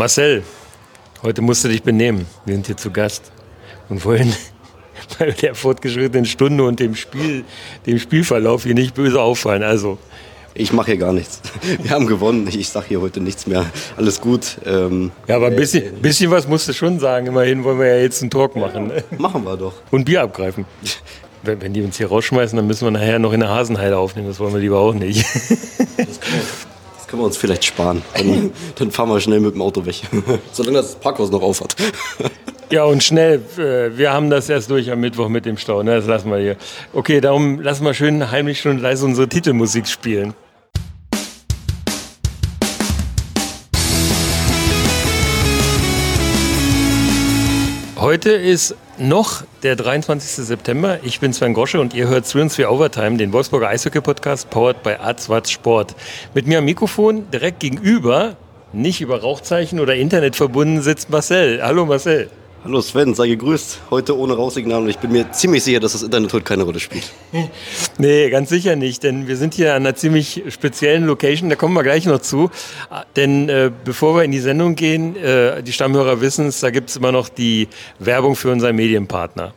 Marcel, heute musst du dich benehmen. Wir sind hier zu Gast. Und wollen bei der fortgeschrittenen Stunde und dem, Spiel, dem Spielverlauf hier nicht böse auffallen. Also. Ich mache hier gar nichts. Wir haben gewonnen. Ich sage hier heute nichts mehr. Alles gut. Ähm, ja, aber ein bisschen, äh, bisschen was musst du schon sagen. Immerhin wollen wir ja jetzt einen Talk machen. Ne? Machen wir doch. Und Bier abgreifen. Wenn, wenn die uns hier rausschmeißen, dann müssen wir nachher noch in der Hasenheide aufnehmen. Das wollen wir lieber auch nicht. Das können wir uns vielleicht sparen. Dann, dann, fahren wir schnell mit dem Auto weg. Solange das Parkhaus noch auf hat. Ja, und schnell. Äh, wir haben das erst durch am Mittwoch mit dem Stau. Ne? Das lassen wir hier. Okay, darum lassen wir schön heimlich und leise unsere Titelmusik spielen. Heute ist noch der 23. September. Ich bin Sven Gosche und ihr hört Thrills für Overtime, den Wolfsburger Eishockey-Podcast, powered by Arzwatz Sport. Mit mir am Mikrofon direkt gegenüber, nicht über Rauchzeichen oder Internet verbunden, sitzt Marcel. Hallo Marcel. Hallo Sven, sei gegrüßt. Heute ohne Rauchsignal und ich bin mir ziemlich sicher, dass das Internet heute keine Rolle spielt. nee, ganz sicher nicht, denn wir sind hier an einer ziemlich speziellen Location, da kommen wir gleich noch zu. Denn äh, bevor wir in die Sendung gehen, äh, die Stammhörer wissen es, da gibt es immer noch die Werbung für unseren Medienpartner.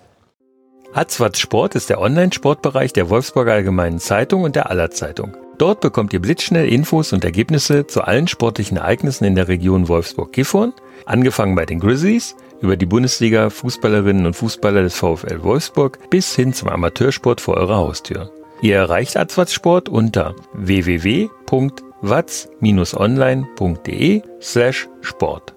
Hatzwatz Sport ist der Online-Sportbereich der Wolfsburger Allgemeinen Zeitung und der Aller Zeitung. Dort bekommt ihr blitzschnell Infos und Ergebnisse zu allen sportlichen Ereignissen in der Region Wolfsburg-Gifhorn, angefangen bei den Grizzlies, über die Bundesliga, Fußballerinnen und Fußballer des VfL Wolfsburg bis hin zum Amateursport vor eurer Haustür. Ihr erreicht Atzwatz Sport unter www.watz-online.de slash Sport.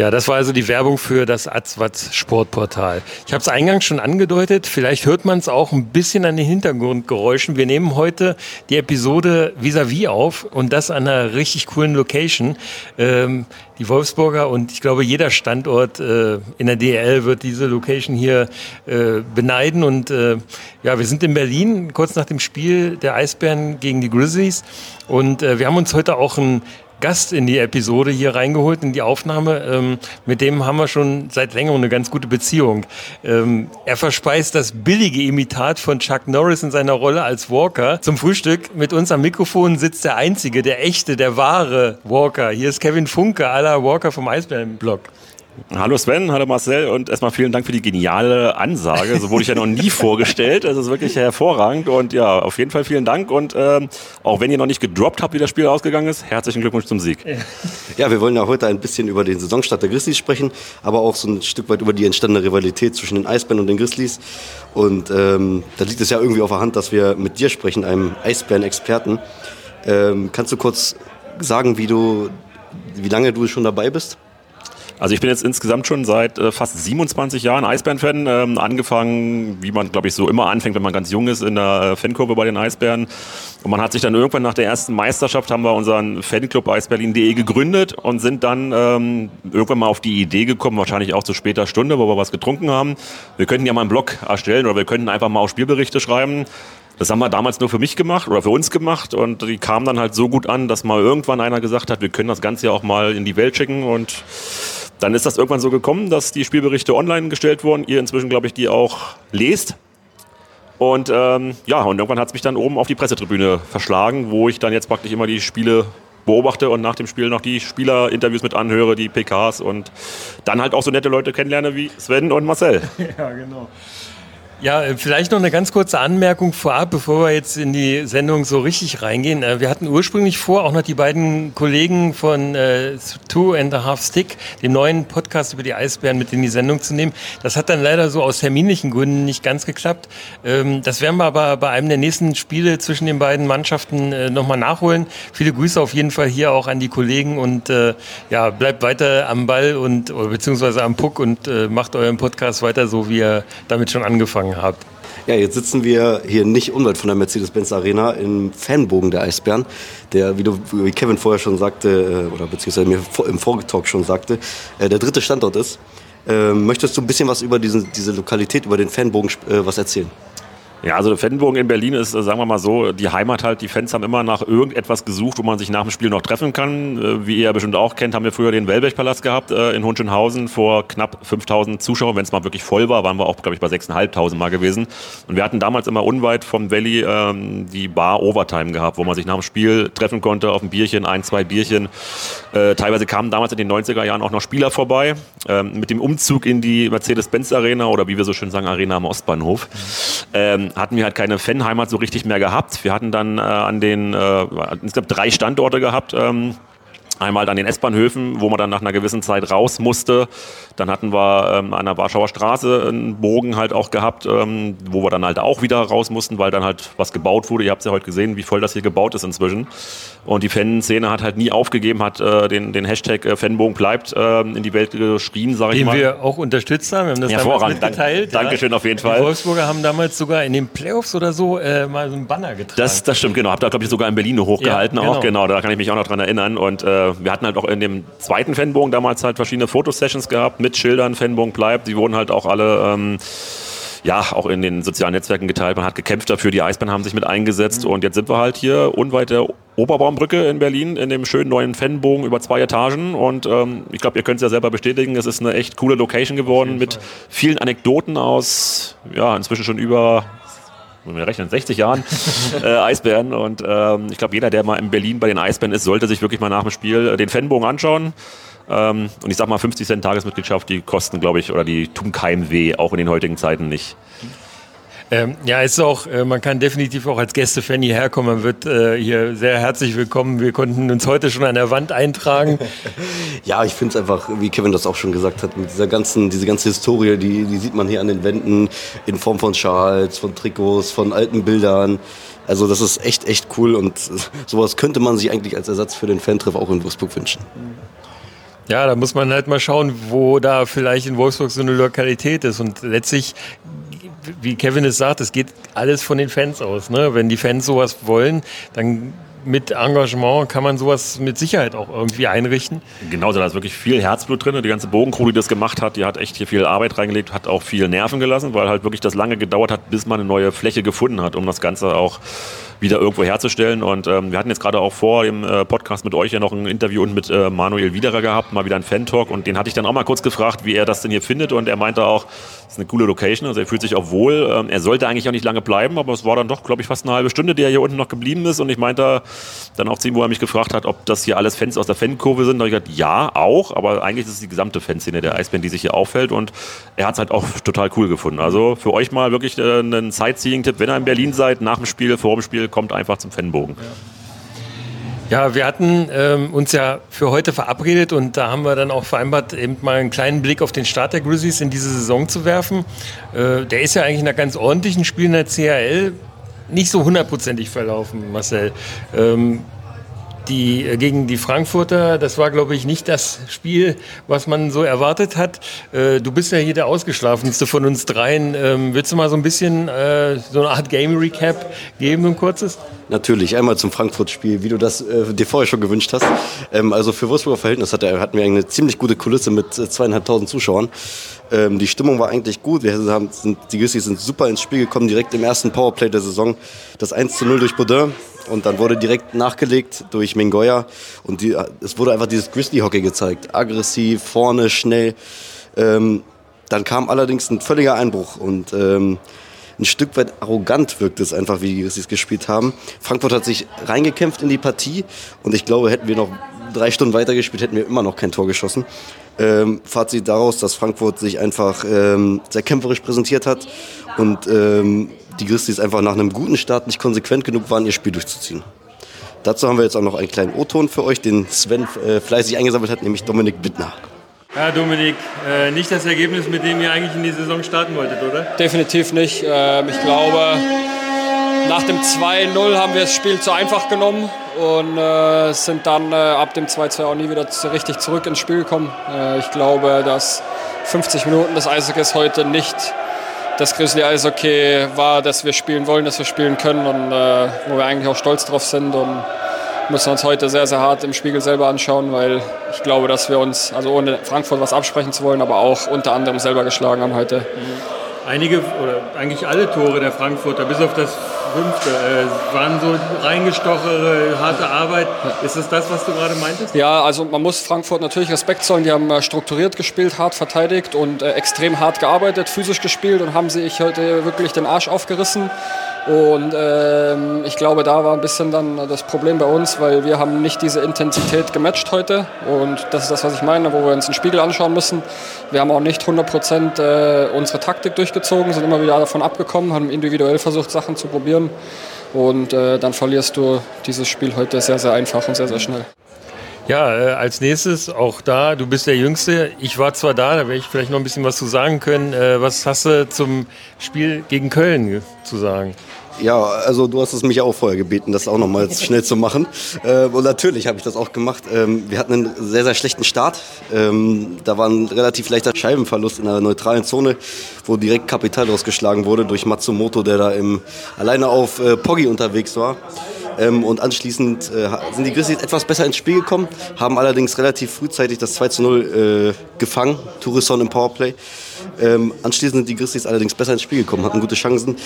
Ja, das war also die Werbung für das Atzwatz Sportportal. Ich habe es eingangs schon angedeutet, vielleicht hört man es auch ein bisschen an den Hintergrundgeräuschen. Wir nehmen heute die Episode vis-à-vis -vis auf und das an einer richtig coolen Location. Ähm, die Wolfsburger und ich glaube jeder Standort äh, in der DL wird diese Location hier äh, beneiden. Und äh, ja, wir sind in Berlin kurz nach dem Spiel der Eisbären gegen die Grizzlies und äh, wir haben uns heute auch ein Gast in die Episode hier reingeholt, in die Aufnahme. Ähm, mit dem haben wir schon seit längerem eine ganz gute Beziehung. Ähm, er verspeist das billige Imitat von Chuck Norris in seiner Rolle als Walker. Zum Frühstück mit uns am Mikrofon sitzt der einzige, der echte, der wahre Walker. Hier ist Kevin Funke, aller Walker vom Eisbären-Blog. Hallo Sven, hallo Marcel und erstmal vielen Dank für die geniale Ansage. So wurde ich ja noch nie vorgestellt. Das ist wirklich hervorragend und ja, auf jeden Fall vielen Dank und ähm, auch wenn ihr noch nicht gedroppt habt, wie das Spiel ausgegangen ist, herzlichen Glückwunsch zum Sieg. Ja, wir wollen ja heute ein bisschen über den Saisonstart der Grizzlies sprechen, aber auch so ein Stück weit über die entstandene Rivalität zwischen den Eisbären und den Grizzlies. Und ähm, da liegt es ja irgendwie auf der Hand, dass wir mit dir sprechen, einem Eisbären-Experten. Ähm, kannst du kurz sagen, wie du, wie lange du schon dabei bist? Also ich bin jetzt insgesamt schon seit äh, fast 27 Jahren Eisbären-Fan. Ähm, angefangen, wie man, glaube ich, so immer anfängt, wenn man ganz jung ist, in der äh, Fankurve bei den Eisbären. Und man hat sich dann irgendwann nach der ersten Meisterschaft, haben wir unseren Fanclub eisberlin.de gegründet und sind dann ähm, irgendwann mal auf die Idee gekommen, wahrscheinlich auch zu später Stunde, wo wir was getrunken haben. Wir könnten ja mal einen Blog erstellen oder wir könnten einfach mal auch Spielberichte schreiben. Das haben wir damals nur für mich gemacht oder für uns gemacht und die kamen dann halt so gut an, dass mal irgendwann einer gesagt hat, wir können das Ganze ja auch mal in die Welt schicken und dann ist das irgendwann so gekommen, dass die Spielberichte online gestellt wurden. Ihr inzwischen, glaube ich, die auch lest. Und ähm, ja, und irgendwann hat es mich dann oben auf die Pressetribüne verschlagen, wo ich dann jetzt praktisch immer die Spiele beobachte und nach dem Spiel noch die Spielerinterviews mit anhöre, die PKs und dann halt auch so nette Leute kennenlerne wie Sven und Marcel. Ja, genau. Ja, äh, vielleicht noch eine ganz kurze Anmerkung vorab, bevor wir jetzt in die Sendung so richtig reingehen. Äh, wir hatten ursprünglich vor, auch noch die beiden Kollegen von äh, Two and a Half Stick, dem neuen Podcast über die Eisbären, mit in die Sendung zu nehmen. Das hat dann leider so aus terminlichen Gründen nicht ganz geklappt. Ähm, das werden wir aber bei einem der nächsten Spiele zwischen den beiden Mannschaften äh, nochmal nachholen. Viele Grüße auf jeden Fall hier auch an die Kollegen und äh, ja, bleibt weiter am Ball und beziehungsweise am Puck und äh, macht euren Podcast weiter so, wie ihr damit schon angefangen angefangen habt. Ja, jetzt sitzen wir hier nicht unweit von der Mercedes-Benz Arena im Fanbogen der Eisbären, der, wie, du, wie Kevin vorher schon sagte, äh, oder beziehungsweise mir im Vorgetalk schon sagte, äh, der dritte Standort ist. Ähm, möchtest du ein bisschen was über diesen, diese Lokalität, über den Fanbogen äh, was erzählen? Ja, also Fanbogen in Berlin ist, äh, sagen wir mal so, die Heimat halt. Die Fans haben immer nach irgendetwas gesucht, wo man sich nach dem Spiel noch treffen kann. Äh, wie ihr ja bestimmt auch kennt, haben wir früher den Wellbech-Palast gehabt äh, in Hohenschönhausen vor knapp 5000 Zuschauern. Wenn es mal wirklich voll war, waren wir auch, glaube ich, bei 6.500 mal gewesen. Und wir hatten damals immer unweit vom Valley ähm, die Bar Overtime gehabt, wo man sich nach dem Spiel treffen konnte auf ein Bierchen, ein, zwei Bierchen. Äh, teilweise kamen damals in den 90er Jahren auch noch Spieler vorbei. Ähm, mit dem Umzug in die Mercedes-Benz-Arena oder wie wir so schön sagen, Arena am Ostbahnhof. Ähm, hatten wir halt keine Fanheimat so richtig mehr gehabt. Wir hatten dann äh, an den, äh, insgesamt drei Standorte gehabt. Ähm, Einmal an den S-Bahnhöfen, wo man dann nach einer gewissen Zeit raus musste. Dann hatten wir ähm, an der Warschauer Straße einen Bogen halt auch gehabt, ähm, wo wir dann halt auch wieder raus mussten, weil dann halt was gebaut wurde. Ihr habt es ja heute gesehen, wie voll das hier gebaut ist inzwischen. Und die Fanszene hat halt nie aufgegeben, hat äh, den, den Hashtag äh, Fanbogen bleibt äh, in die Welt geschrien, sage ich mal. Den wir auch unterstützt haben. Wir haben das damals mitgeteilt. Dank, Dankeschön auf jeden Fall. Die Wolfsburger haben damals sogar in den Playoffs oder so äh, mal so einen Banner getragen. Das, das stimmt, genau. Hab da, glaube ich, sogar in Berlin hochgehalten ja, genau. auch. Genau, da kann ich mich auch noch dran erinnern. Und äh, wir hatten halt auch in dem zweiten Fanbogen damals halt verschiedene Fotosessions gehabt mit Schildern, Fanbogen bleibt. Die wurden halt auch alle... Ähm, ja, auch in den sozialen Netzwerken geteilt. Man hat gekämpft dafür, die Eisbären haben sich mit eingesetzt mhm. und jetzt sind wir halt hier unweit der Oberbaumbrücke in Berlin in dem schönen neuen Fanbogen über zwei Etagen und ähm, ich glaube, ihr könnt es ja selber bestätigen, es ist eine echt coole Location geworden mit vielen Anekdoten aus, ja, inzwischen schon über wir rechnen 60 Jahren äh, Eisbären und ähm, ich glaube, jeder, der mal in Berlin bei den Eisbären ist, sollte sich wirklich mal nach dem Spiel äh, den Fanbogen anschauen. Ähm, und ich sag mal, 50 Cent Tagesmitgliedschaft, die kosten, glaube ich, oder die tun keinem weh, auch in den heutigen Zeiten nicht. Ähm, ja, ist auch, äh, man kann definitiv auch als Gäste-Fan hierher kommen. Man wird äh, hier sehr herzlich willkommen. Wir konnten uns heute schon an der Wand eintragen. ja, ich finde es einfach, wie Kevin das auch schon gesagt hat, mit dieser ganzen, diese ganze Historie, die, die sieht man hier an den Wänden in Form von Schals, von Trikots, von alten Bildern. Also das ist echt, echt cool und sowas könnte man sich eigentlich als Ersatz für den Fantreff auch in Wolfsburg wünschen. Ja, da muss man halt mal schauen, wo da vielleicht in Wolfsburg so eine Lokalität ist. Und letztlich, wie Kevin es sagt, es geht alles von den Fans aus. Ne? Wenn die Fans sowas wollen, dann mit Engagement kann man sowas mit Sicherheit auch irgendwie einrichten. Genauso, da ist wirklich viel Herzblut drin. Die ganze Bogencrew, die das gemacht hat, die hat echt hier viel Arbeit reingelegt, hat auch viel Nerven gelassen, weil halt wirklich das lange gedauert hat, bis man eine neue Fläche gefunden hat, um das Ganze auch wieder irgendwo herzustellen. Und ähm, wir hatten jetzt gerade auch vor dem äh, Podcast mit euch ja noch ein Interview und mit äh, Manuel Widerer gehabt, mal wieder ein Fan-Talk. Und den hatte ich dann auch mal kurz gefragt, wie er das denn hier findet. Und er meinte auch, es ist eine coole Location, also er fühlt sich auch wohl. Ähm, er sollte eigentlich auch nicht lange bleiben, aber es war dann doch, glaube ich, fast eine halbe Stunde, die er hier unten noch geblieben ist. Und ich meinte dann auch zu ihm, wo er mich gefragt hat, ob das hier alles Fans aus der Fankurve sind. Da habe ich gesagt, ja, auch, aber eigentlich ist es die gesamte Fanszene der Eisbären, die sich hier auffällt. Und er hat es halt auch total cool gefunden. Also für euch mal wirklich äh, ein Sightseeing-Tipp, wenn ihr in Berlin seid, nach dem Spiel, vor dem Spiel, kommt einfach zum Fan Regenbogen. Ja. wir hatten ähm, uns ja für heute verabredet und da haben wir dann auch vereinbart, eben mal einen kleinen Blick auf den Start der Grizzlies in diese Saison zu werfen. Äh, der ist ja eigentlich einer ganz ordentlichen Spiel in der CHL nicht so hundertprozentig verlaufen, Marcel. Ähm, die, äh, gegen die Frankfurter, das war, glaube ich, nicht das Spiel, was man so erwartet hat. Äh, du bist ja hier der Ausgeschlafenste von uns dreien. Ähm, willst du mal so ein bisschen äh, so eine Art Game Recap geben, ein kurzes? Natürlich, einmal zum Frankfurt-Spiel, wie du das äh, dir vorher schon gewünscht hast. Ähm, also für Wolfsburger Verhältnis hat hatten wir eine ziemlich gute Kulisse mit äh, zweieinhalbtausend Zuschauern. Ähm, die Stimmung war eigentlich gut. Wir haben, sind, die Grizzlies sind super ins Spiel gekommen, direkt im ersten Powerplay der Saison. Das 1 zu 0 durch Baudin und dann wurde direkt nachgelegt durch Mingoya und die, es wurde einfach dieses Grizzly-Hockey gezeigt. Aggressiv, vorne, schnell. Ähm, dann kam allerdings ein völliger Einbruch und ähm, ein Stück weit arrogant wirkt es einfach, wie die Grizzlies gespielt haben. Frankfurt hat sich reingekämpft in die Partie und ich glaube, hätten wir noch drei Stunden weitergespielt, hätten wir immer noch kein Tor geschossen. Ähm, Fazit daraus, dass Frankfurt sich einfach ähm, sehr kämpferisch präsentiert hat und ähm, die Grizzlies einfach nach einem guten Start nicht konsequent genug waren, ihr Spiel durchzuziehen. Dazu haben wir jetzt auch noch einen kleinen O-Ton für euch, den Sven äh, fleißig eingesammelt hat, nämlich Dominik Bittner. Ja, Dominik, äh, nicht das Ergebnis, mit dem ihr eigentlich in die Saison starten wolltet, oder? Definitiv nicht. Ähm, ich glaube, nach dem 2-0 haben wir das Spiel zu einfach genommen und äh, sind dann äh, ab dem 2-2 auch nie wieder richtig zurück ins Spiel gekommen. Äh, ich glaube, dass 50 Minuten des Eishockeys heute nicht das Grizzly Eishockey war, dass wir spielen wollen, dass wir spielen können und äh, wo wir eigentlich auch stolz drauf sind und müssen uns heute sehr, sehr hart im Spiegel selber anschauen, weil ich glaube, dass wir uns, also ohne Frankfurt was absprechen zu wollen, aber auch unter anderem selber geschlagen haben heute. einige oder eigentlich alle Tore der Frankfurter, bis auf das fünfte, äh, waren so reingestochere, harte Arbeit. Ist das das, was du gerade meintest? Ja, also man muss Frankfurt natürlich Respekt zollen. Die haben äh, strukturiert gespielt, hart verteidigt und äh, extrem hart gearbeitet, physisch gespielt und haben sich heute wirklich den Arsch aufgerissen. Und ähm, ich glaube, da war ein bisschen dann das Problem bei uns, weil wir haben nicht diese Intensität gematcht heute. Und das ist das, was ich meine, wo wir uns den Spiegel anschauen müssen. Wir haben auch nicht 100% äh, unsere Taktik durchgezogen, sind immer wieder davon abgekommen, haben individuell versucht, Sachen zu probieren. Und äh, dann verlierst du dieses Spiel heute sehr, sehr einfach und sehr, sehr schnell. Ja, äh, als nächstes auch da, du bist der Jüngste. Ich war zwar da, da werde ich vielleicht noch ein bisschen was zu sagen können. Äh, was hast du zum Spiel gegen Köln zu sagen? Ja, also du hast es mich auch vorher gebeten, das auch nochmal schnell zu machen. Äh, und natürlich habe ich das auch gemacht. Ähm, wir hatten einen sehr, sehr schlechten Start. Ähm, da war ein relativ leichter Scheibenverlust in der neutralen Zone, wo direkt Kapital draus geschlagen wurde durch Matsumoto, der da im, alleine auf äh, Poggi unterwegs war. Ähm, und anschließend äh, sind die Grizzlies etwas besser ins Spiel gekommen, haben allerdings relativ frühzeitig das 2 zu 0 äh, gefangen, Tourisson im Powerplay. Ähm, anschließend sind die Grizzlies allerdings besser ins Spiel gekommen, hatten gute Chancen.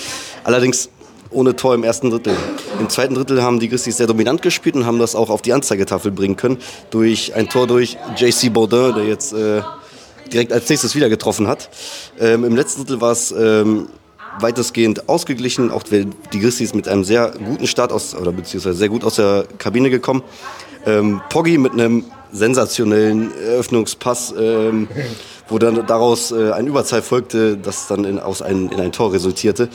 Allerdings ohne Tor im ersten Drittel. Im zweiten Drittel haben die Grizzlies sehr dominant gespielt und haben das auch auf die Anzeigetafel bringen können durch ein Tor durch JC Baudin, der jetzt äh, direkt als nächstes wieder getroffen hat. Ähm, Im letzten Drittel war es ähm, weitestgehend ausgeglichen, auch die Grizzlies mit einem sehr guten Start aus, oder beziehungsweise sehr gut aus der Kabine gekommen. Ähm, Poggi mit einem sensationellen Eröffnungspass, ähm, wo dann daraus äh, ein Überzahl folgte, das dann in, aus ein, in ein Tor resultierte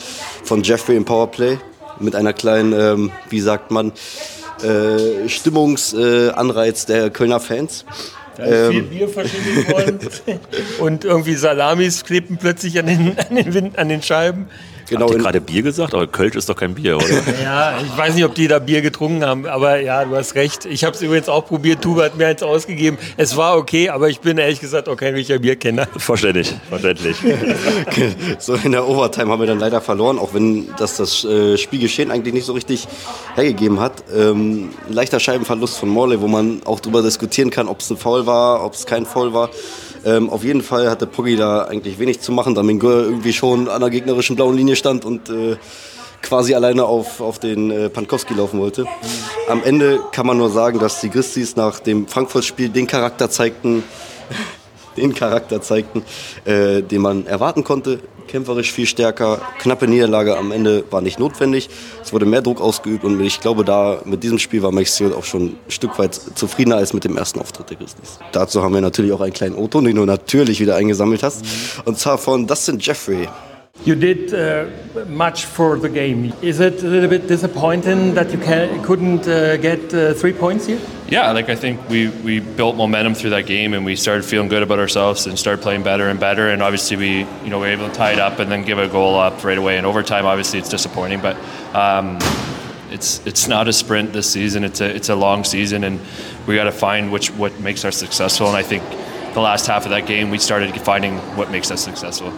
von Jeffrey im Powerplay mit einer kleinen, ähm, wie sagt man, äh, Stimmungsanreiz äh, der Kölner Fans. Ähm, viel Bier verschieben wollen und irgendwie Salamis klebten plötzlich an den, an den, an den Scheiben. Genau Habt ihr gerade Bier gesagt? Aber Kölsch ist doch kein Bier, oder? ja, ich weiß nicht, ob die da Bier getrunken haben, aber ja, du hast recht. Ich habe es übrigens auch probiert. Tuba hat mir eins ausgegeben. Es war okay, aber ich bin ehrlich gesagt auch kein richtiger Bierkenner. Verständlich, verständlich. so in der Overtime haben wir dann leider verloren, auch wenn das das äh, Spielgeschehen eigentlich nicht so richtig hergegeben hat. Ähm, ein leichter Scheibenverlust von Morley, wo man auch darüber diskutieren kann, ob es ein Foul war, ob es kein Foul war. Ähm, auf jeden Fall hatte Poggi da eigentlich wenig zu machen, da Mingur irgendwie schon an der gegnerischen blauen Linie stand und äh, quasi alleine auf, auf den äh, Pankowski laufen wollte. Am Ende kann man nur sagen, dass die Christis nach dem Frankfurt-Spiel den Charakter zeigten, den Charakter zeigten, äh, den man erwarten konnte. Kämpferisch viel stärker, knappe Niederlage am Ende war nicht notwendig. Es wurde mehr Druck ausgeübt und ich glaube, da mit diesem Spiel war Max auch schon ein Stück weit zufriedener als mit dem ersten Auftritt der Grizzlies. Dazu haben wir natürlich auch einen kleinen Otto, den du natürlich wieder eingesammelt hast. Und zwar von Dustin Jeffrey. You did uh, much for the game. Is it a little bit disappointing that you can, couldn't uh, get uh, three points here? Yeah, like I think we, we built momentum through that game and we started feeling good about ourselves and started playing better and better. And obviously we you know we were able to tie it up and then give a goal up right away And overtime. Obviously it's disappointing, but um, it's it's not a sprint this season. It's a it's a long season and we got to find which what makes us successful. And I think the last half of that game we started finding what makes us successful.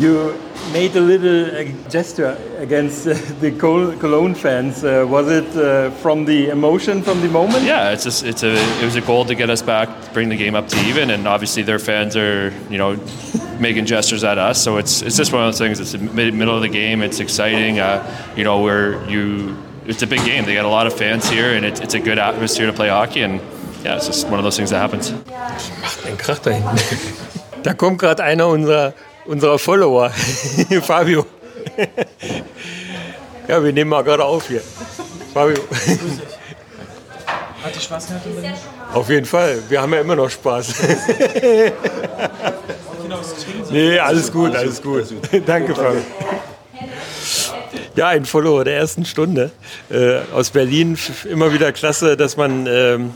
You made a little uh, gesture against uh, the Cologne fans. Uh, was it uh, from the emotion from the moment? Yeah, it's just it's a it was a goal to get us back, bring the game up to even, and obviously their fans are you know making gestures at us. So it's it's just one of those things. It's the middle of the game. It's exciting. Uh, you know where you it's a big game. They got a lot of fans here, and it's, it's a good atmosphere to play hockey. And yeah, it's just one of those things that happens. Macht einen Krach da hinten. Da kommt gerade einer unserer unserer Follower, Fabio. ja, wir nehmen mal gerade auf hier. Fabio. Hat die Spaß gehabt? Auf jeden Fall. Wir haben ja immer noch Spaß. nee, alles gut, alles gut. Danke, Fabio. Ja, ein Follower der ersten Stunde äh, aus Berlin. Immer wieder klasse, dass man ähm,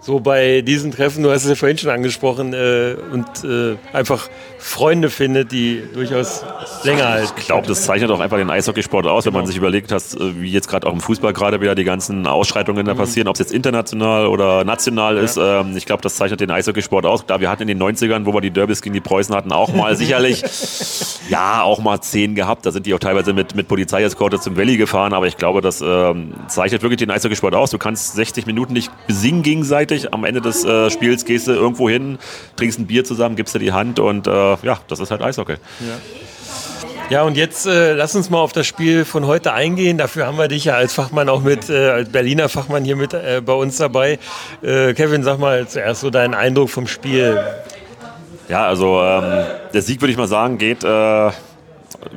so bei diesen Treffen, du hast es ja vorhin schon angesprochen, äh, und äh, einfach Freunde findet, die durchaus länger halten. Ich glaube, das zeichnet auch einfach den Eishockeysport aus, wenn man sich überlegt hat, äh, wie jetzt gerade auch im Fußball gerade wieder die ganzen Ausschreitungen da mhm. passieren, ob es jetzt international oder national ja. ist. Ähm, ich glaube, das zeichnet den Eishockeysport aus. Klar, wir hatten in den 90ern, wo wir die Derbys gegen die Preußen hatten, auch mal sicherlich, ja, auch mal zehn gehabt. Da sind die auch teilweise mit, mit Polizeieskorte zum Valley gefahren, aber ich glaube, das ähm, zeichnet wirklich den Eishockeysport aus. Du kannst 60 Minuten nicht besingen gegenseitig fertig. Am Ende des äh, Spiels gehst du irgendwo hin, trinkst ein Bier zusammen, gibst dir die Hand und äh, ja, das ist halt Eishockey. Ja. Ja, und jetzt äh, lass uns mal auf das Spiel von heute eingehen. Dafür haben wir dich ja als Fachmann auch mit, äh, als Berliner Fachmann hier mit äh, bei uns dabei. Äh, Kevin, sag mal zuerst so deinen Eindruck vom Spiel. Ja, also ähm, der Sieg, würde ich mal sagen, geht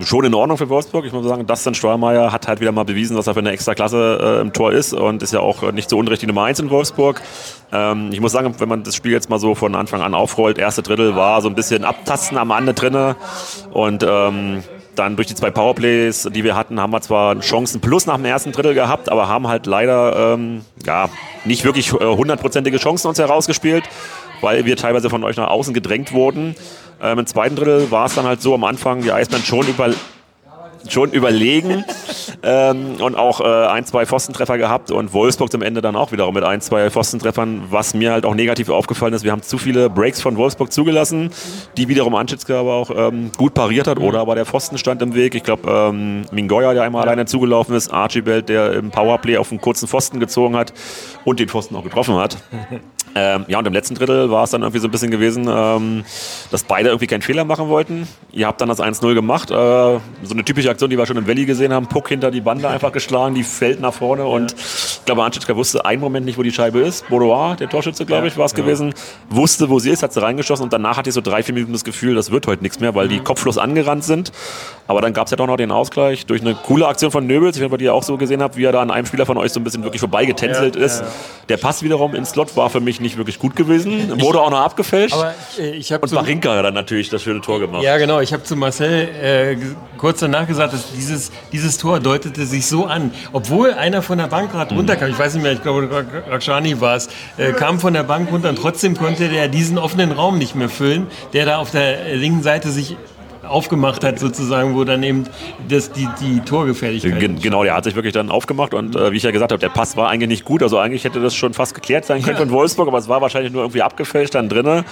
schon in Ordnung für Wolfsburg. Ich muss sagen, Dustin Steuermeier hat halt wieder mal bewiesen, dass er für eine extra Klasse äh, im Tor ist und ist ja auch nicht so unrecht die Nummer 1 in Wolfsburg. Ähm, ich muss sagen, wenn man das Spiel jetzt mal so von Anfang an aufrollt, erste Drittel war so ein bisschen Abtasten am Ende drinne und ähm, dann durch die zwei Powerplays, die wir hatten, haben wir zwar Chancen plus nach dem ersten Drittel gehabt, aber haben halt leider ähm, ja, nicht wirklich äh, hundertprozentige Chancen uns herausgespielt, weil wir teilweise von euch nach außen gedrängt wurden. Ähm, Im zweiten Drittel war es dann halt so am Anfang, die Eisbären schon über, schon überlegen ähm, und auch äh, ein, zwei Pfostentreffer gehabt und Wolfsburg zum Ende dann auch wiederum mit ein, zwei Pfostentreffern, was mir halt auch negativ aufgefallen ist. Wir haben zu viele Breaks von Wolfsburg zugelassen, die wiederum Anschitzke aber auch ähm, gut pariert hat oder aber der Pfosten stand im Weg. Ich glaube, ähm, Mingoya, der einmal alleine zugelaufen ist, Archibald, der im Powerplay auf einen kurzen Pfosten gezogen hat und den Pfosten auch getroffen hat. Ähm, ja, und im letzten Drittel war es dann irgendwie so ein bisschen gewesen, ähm, dass beide irgendwie keinen Fehler machen wollten. Ihr habt dann das 1-0 gemacht. Äh, so eine typische Aktion, die wir schon im Valley gesehen haben. Puck hinter die Bande einfach geschlagen, die fällt nach vorne. Und ich glaube, Anschitschka wusste einen Moment nicht, wo die Scheibe ist. Bodois, der Torschütze, glaube ich, war es gewesen, wusste, wo sie ist, hat sie reingeschossen. Und danach hatte ich so drei, vier Minuten das Gefühl, das wird heute nichts mehr, weil die kopflos angerannt sind. Aber dann gab es ja doch noch den Ausgleich durch eine coole Aktion von Nöbels. Ich weiß nicht, ob ihr die auch so gesehen habt, wie er da an einem Spieler von euch so ein bisschen wirklich vorbeigetänzelt Ja, ist. ja. Der Pass wiederum ins Slot war für mich nicht wirklich gut gewesen. Wurde auch noch abgefälscht. Aber äh, ich habe und Marinka hat dann natürlich das schöne Tor gemacht. Ja, genau. Ich habe zu Marcel äh, kurz danach gesagt, dass dieses, dieses Tor deutete sich so an. Obwohl einer von der Bank gerade runterkam, ich weiß nicht mehr, ich glaube, Rak- Rakshani war es, äh, kam von der Bank runter und trotzdem konnte der diesen offenen Raum nicht mehr füllen, der da auf der äh, linken Seite sich aufgemacht hat, sozusagen, wo dann eben das, die, die Torgefährlichkeit. Gen genau, der hat sich wirklich dann aufgemacht und äh, wie ich ja gesagt habe, der Pass war eigentlich nicht gut. Also eigentlich hätte das schon fast geklärt sein können von Wolfsburg, aber es war wahrscheinlich nur irgendwie abgefälscht dann drinne.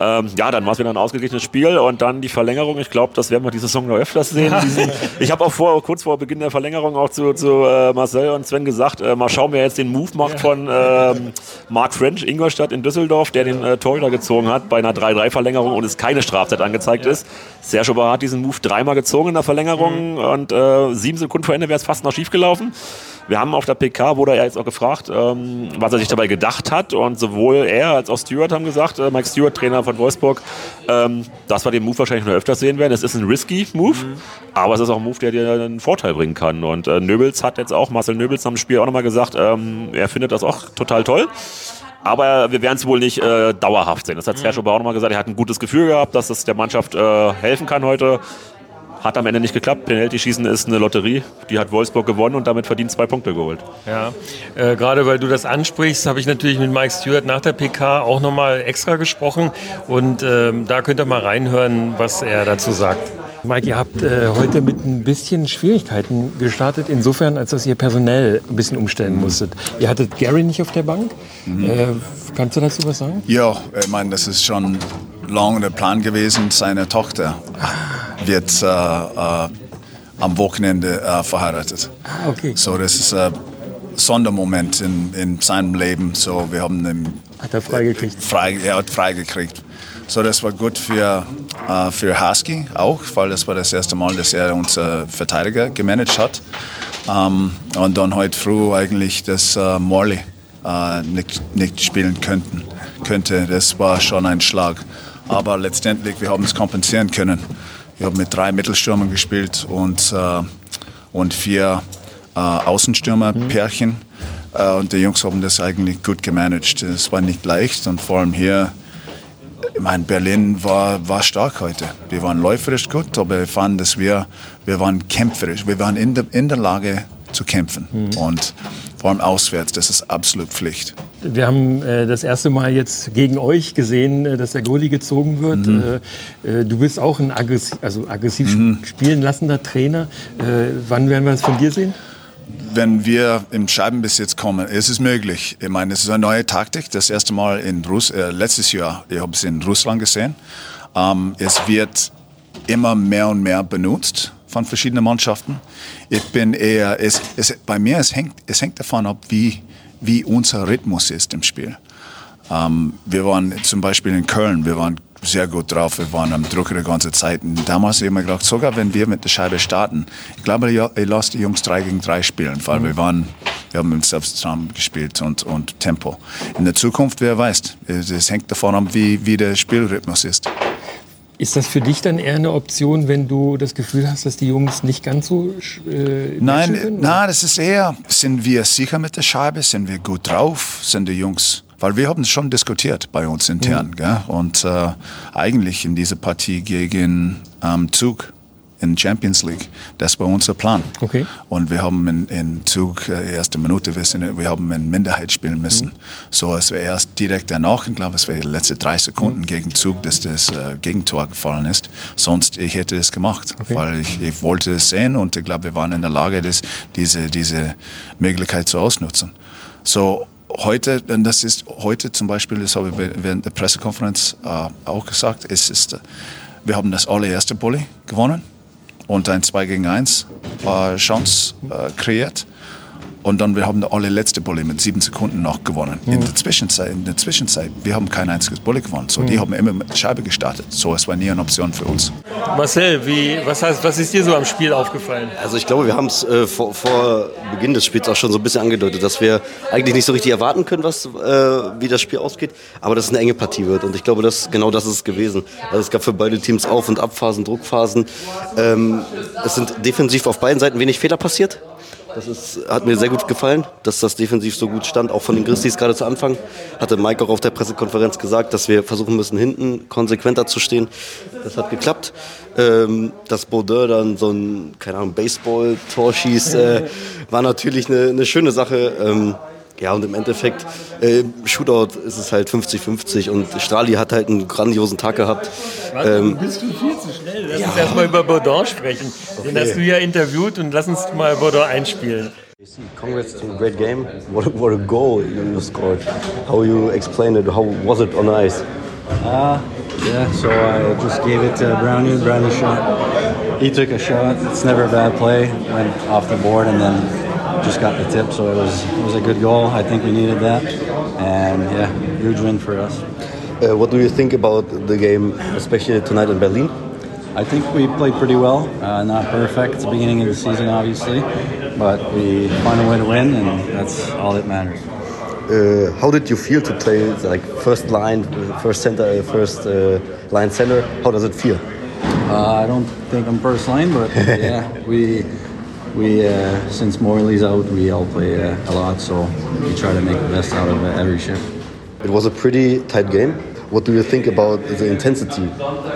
Ähm, ja, dann war es wieder ein ausgeglichenes Spiel und dann die Verlängerung. Ich glaube, das werden wir diese Saison noch öfters sehen. Diesen, ich habe auch vor, kurz vor Beginn der Verlängerung auch zu, zu äh, Marcel und Sven gesagt, äh, mal schauen, wer jetzt den Move macht von ähm, Mark French, Ingolstadt in Düsseldorf, der den äh, Torhüter gezogen hat bei einer 3-3-Verlängerung und es keine Strafzeit angezeigt ist. Sergio Barr hat diesen Move dreimal gezogen in der Verlängerung und äh, sieben Sekunden vor Ende wäre es fast noch schief gelaufen. Wir haben auf der PK, wurde er jetzt auch gefragt, ähm, was er sich dabei gedacht hat. Und sowohl er als auch Stewart haben gesagt, äh, Mike Stewart, Trainer von Wolfsburg, ähm, dass wir den Move wahrscheinlich noch öfters sehen werden. Es ist ein risky Move, aber es ist auch ein Move, der dir einen Vorteil bringen kann. Und äh, Nöbels hat jetzt auch, Marcel Nöbels dem Spiel auch nochmal gesagt, ähm, er findet das auch total toll. Aber wir werden es wohl nicht äh, dauerhaft sehen. Das hat Sergio Bauer nochmal gesagt. Er hat ein gutes Gefühl gehabt, dass es der Mannschaft äh, helfen kann heute. Hat am Ende nicht geklappt. Penalty-Schießen ist eine Lotterie. Die hat Wolfsburg gewonnen und damit verdient zwei Punkte geholt. Ja, äh, gerade weil du das ansprichst, habe ich natürlich mit Mike Stewart nach der PK auch nochmal extra gesprochen und ähm, da könnt ihr mal reinhören, was er dazu sagt. Mike, ihr habt äh, heute mit ein bisschen Schwierigkeiten gestartet, insofern, als dass ihr personell ein bisschen umstellen musstet. Ihr hattet Gary nicht auf der Bank. Äh, kannst du dazu was sagen? Ja, ich meine, das ist schon lange der Plan gewesen. Seine Tochter wird äh, äh, am Wochenende äh, verheiratet. Ah, okay. So, das ist ein Sondermoment in, in seinem Leben. So, wir haben ihn Hat er freigekriegt. frei, er hat freigekriegt. So, das war gut für, äh, für Husky auch, weil das war das erste Mal, dass er unser Verteidiger gemanagt hat. Ähm, und dann heute früh eigentlich, dass äh, Morley äh, nicht, nicht spielen könnten, könnte. Das war schon ein Schlag. Aber letztendlich, wir haben es kompensieren können. Wir haben mit drei Mittelstürmern gespielt und, äh, und vier äh, Außenstürmer-Pärchen. Äh, und die Jungs haben das eigentlich gut gemanagt. Es war nicht leicht und vor allem hier ich meine, Berlin war, war stark heute. Wir waren läuferisch gut, aber ich fand, dass wir, wir waren kämpferisch. Wir waren in der, in der Lage zu kämpfen. Und vor allem auswärts, das ist absolut Pflicht. Wir haben äh, das erste Mal jetzt gegen euch gesehen, äh, dass der Goalie gezogen wird. Äh, äh, du bist auch ein aggressiv, also aggressiv spielen lassender Trainer. Äh, wann werden wir das von dir sehen? Wenn wir im Scheibenbesitz kommen, ist es möglich. Ich meine, es ist eine neue Taktik. Das erste Mal in Russ äh, letztes Jahr, ich habe es in Russland gesehen. Ähm, es wird immer mehr und mehr benutzt von verschiedenen Mannschaften. Ich bin eher, es, es, bei mir es hängt, es hängt davon ab, wie, wie unser Rhythmus ist im Spiel. Ähm, wir waren zum Beispiel in Köln, wir waren sehr gut drauf. Wir waren am Druck die ganze Zeit. Und damals habe ich immer gedacht, sogar wenn wir mit der Scheibe starten, ich glaube, ich, ich lasse die Jungs drei gegen drei spielen, weil mhm. wir waren, wir haben im Selbstraum gespielt und, und Tempo. In der Zukunft, wer weiß, es hängt davon ab, wie, wie der Spielrhythmus ist. Ist das für dich dann eher eine Option, wenn du das Gefühl hast, dass die Jungs nicht ganz so äh, Nein, sind, nein, das ist eher, sind wir sicher mit der Scheibe, sind wir gut drauf, sind die Jungs weil wir haben es schon diskutiert bei uns intern. Mhm. Gell? Und äh, eigentlich in dieser Partie gegen ähm, Zug in Champions League. Das war unser Plan. Okay. Und wir haben in, in Zug, äh, erste Minute, wir, sind, wir haben in Minderheit spielen müssen. Mhm. So, es wäre erst direkt danach, ich glaube, es wäre die letzten drei Sekunden mhm. gegen Zug, dass das äh, Gegentor gefallen ist. Sonst, ich hätte es gemacht, okay. weil ich, ich wollte es sehen und ich glaube, wir waren in der Lage, das, diese, diese Möglichkeit zu ausnutzen. So, heute, das ist heute zum Beispiel, das habe ich während der Pressekonferenz äh, auch gesagt, es ist, äh, wir haben das allererste Bulli gewonnen und ein 2 gegen 1 äh, Chance äh, kreiert. Und dann wir haben alle letzte Bulle mit sieben Sekunden noch gewonnen. Mhm. In, der Zwischenzeit, in der Zwischenzeit, wir haben kein einziges Bulle gewonnen. So, mhm. Die haben immer mit der Scheibe gestartet. So, es war nie eine Option für uns. Marcel, wie, was, heißt, was ist dir so am Spiel aufgefallen? Also ich glaube, wir haben es äh, vor, vor, Beginn des Spiels auch schon so ein bisschen angedeutet, dass wir eigentlich nicht so richtig erwarten können, was, äh, wie das Spiel ausgeht, aber dass es eine enge Partie wird. Und ich glaube, das, genau das ist es gewesen. Also es gab für beide Teams Auf- und Abphasen, Druckphasen. Ähm, es sind defensiv auf beiden Seiten wenig Fehler passiert. Das ist, hat mir sehr gut gefallen, dass das defensiv so gut stand, auch von den Christis gerade zu Anfang. Hatte Mike auch auf der Pressekonferenz gesagt, dass wir versuchen müssen, hinten konsequenter zu stehen. Das hat geklappt. Ähm, dass Baudin dann so ein, keine Ahnung, Baseball-Tor schießt, äh, war natürlich eine, eine schöne Sache. Ähm, ja, und im Endeffekt, äh, Shootout ist es halt 50-50 und Strali hat halt einen grandiosen Tag gehabt. Warte, ähm, bist du viel zu schnell. Lass ja. uns erstmal über Baudin sprechen. Okay. Den hast du ja interviewt und lass uns mal Baudin einspielen. Congrats to a great game. What a, what a goal you scored. How you explain it? How was it on ice? Uh, yeah, so I just gave it to Brownie. Brownie shot. He took a shot. It's never a bad play. Went off the board and then just got the tip, so it was it was a good goal. I think we needed that, and yeah, huge win for us. Uh, what do you think about the game, especially tonight in Berlin? I think we played pretty well. Uh, not perfect at the beginning of the season, obviously, but we found a way to win, and that's all that matters. Uh, how did you feel to play like first line, first center, first uh, line center? How does it feel? Uh, I don't think I'm first line, but yeah, we we uh, since Morley's out, we all play uh, a lot, so we try to make the best out of every shift. It was a pretty tight game. What do you think about the intensity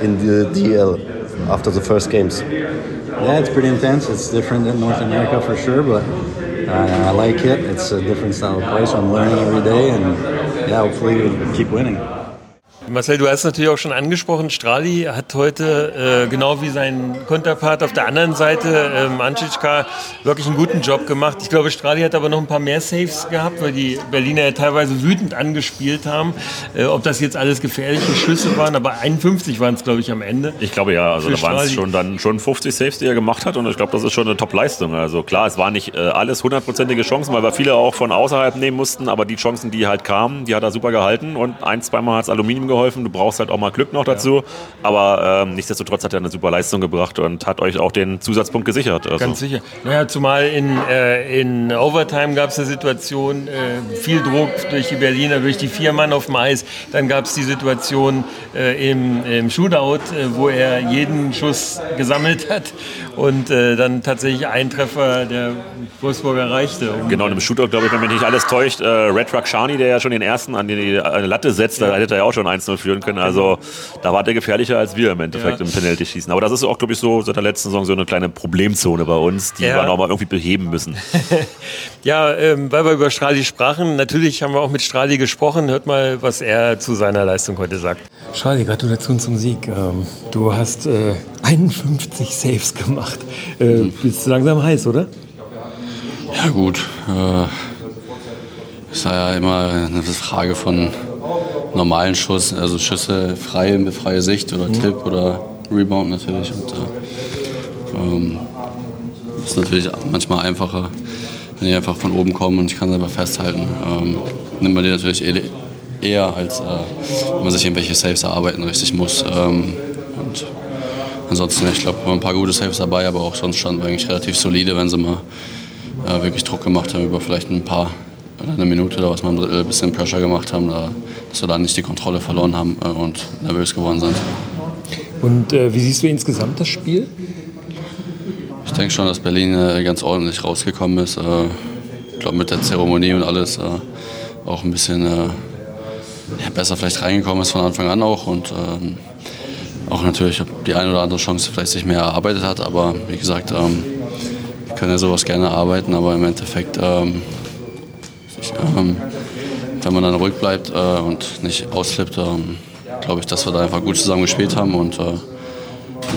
in the DL after the first games? Yeah, it's pretty intense. It's different than North America for sure, but uh, I like it. It's a different style of play, so I'm learning every day, and yeah, hopefully we'll keep winning. Marcel, du hast natürlich auch schon angesprochen, Strali hat heute, äh, genau wie sein Konterpart auf der anderen Seite, äh, Mancic wirklich einen guten Job gemacht. Ich glaube, Strali hat aber noch ein paar mehr Saves gehabt, weil die Berliner ja teilweise wütend angespielt haben. Äh, ob das jetzt alles gefährliche Schüsse waren, aber 51 waren es, glaube ich, am Ende. Ich glaube ja, also da waren es schon dann schon 50 Saves, die er gemacht hat und ich glaube, das ist schon eine Top-Leistung. Also klar, es waren nicht äh, alles hundertprozentige Chancen, weil wir viele auch von außerhalb nehmen mussten, aber die Chancen, die halt kamen, die hat er super gehalten und ein, zweimal hat es Aluminium geholfen. Du brauchst halt auch mal Glück noch dazu. Ja. Aber ähm, nichtsdestotrotz hat er eine super Leistung gebracht und hat euch auch den Zusatzpunkt gesichert. Also. Ganz sicher. Naja, zumal in, äh, in Overtime gab es eine Situation, äh, viel Druck durch die Berliner, durch die vier Mann auf dem Eis. Dann gab es die Situation äh, im, im Shootout, äh, wo er jeden Schuss gesammelt hat und äh, dann tatsächlich ein Treffer der Wolfsburger reichte. Genau, im Shootout, glaube ich, wenn mich nicht alles täuscht, äh, Red Truck Shani, der ja schon den ersten an die, an die Latte setzt, ja. da hätte er ja auch schon 1-0 führen können. Also da war der gefährlicher als wir im Endeffekt ja. im Penalty-Schießen. Aber das ist auch, glaube ich, so seit der letzten Saison so eine kleine Problemzone bei uns, die ja. wir nochmal irgendwie beheben müssen. ja, ähm, weil wir über Strali sprachen, natürlich haben wir auch mit Strali gesprochen. Hört mal, was er zu seiner Leistung heute sagt. Strali, Gratulation zum Sieg. Ähm, du hast äh, 51 Saves gemacht. Äh, mhm. Bist du langsam heiß, oder? Ja gut, äh, ist ja immer eine Frage von normalen Schuss, also Schüsse frei, mit freier Sicht oder mhm. Tipp oder Rebound natürlich. Und, äh, ähm, ist natürlich manchmal einfacher, wenn ich einfach von oben komme und ich kann einfach festhalten. Ähm, nimmt man die natürlich eher, als äh, wenn man sich irgendwelche Saves erarbeiten richtig muss. Ähm, und ansonsten, ich glaube, ein paar gute Saves dabei, aber auch sonst standen wir eigentlich relativ solide, wenn sie mal äh, wirklich Druck gemacht haben über vielleicht ein paar eine Minute oder was man ein bisschen Pressure gemacht haben, da, dass wir da nicht die Kontrolle verloren haben äh, und nervös geworden sind. Und äh, wie siehst du insgesamt das Spiel? Ich denke schon, dass Berlin äh, ganz ordentlich rausgekommen ist. Äh, ich glaube mit der Zeremonie und alles äh, auch ein bisschen ja, besser vielleicht reingekommen ist von Anfang an auch und ähm, auch natürlich die eine oder andere Chance vielleicht sich mehr erarbeitet hat. Aber wie gesagt, ähm, wir können ja sowas gerne arbeiten, aber im Endeffekt, ähm, ähm, wenn man dann ruhig bleibt äh, und nicht ausflippt, ähm, glaube ich, dass wir da einfach gut zusammen gespielt haben und äh,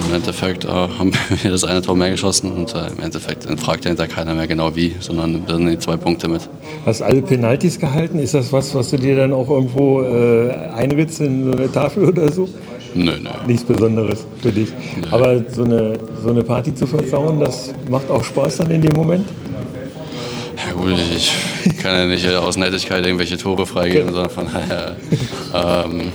im Endeffekt äh, haben wir das eine Tor mehr geschossen und äh, im Endeffekt fragt hinter keiner mehr genau wie, sondern wir sind die zwei Punkte mit. Hast alle Penalties gehalten? Ist das was, was du dir dann auch irgendwo äh, einritzt in so eine Tafel oder so? Nö, nö. Nichts Besonderes für dich. Nö. Aber so eine, so eine Party zu versauen, das macht auch Spaß dann in dem Moment? Gut, ich kann ja nicht aus Nettigkeit irgendwelche Tore freigeben, sondern von daher, ähm,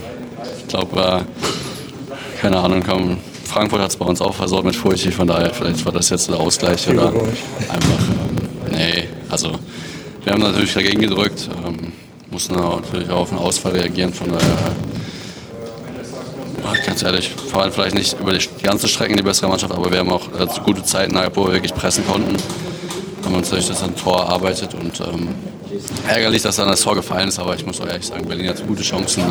ich glaube, äh, keine Ahnung, komm, Frankfurt hat es bei uns auch versorgt mit Furchi, von daher vielleicht war das jetzt der Ausgleich oder einfach, ähm, nee, also wir haben natürlich dagegen gedrückt, ähm, mussten natürlich auch auf den Ausfall reagieren, von daher ganz ehrlich, vor allem vielleicht nicht über die ganze Strecke die bessere Mannschaft, aber wir haben auch äh, gute Zeiten wo wir wirklich pressen konnten. Haben uns natürlich das ein Tor erarbeitet und ähm, ärgerlich, dass dann das Tor gefallen ist, aber ich muss ehrlich sagen, Berlin hat gute Chancen.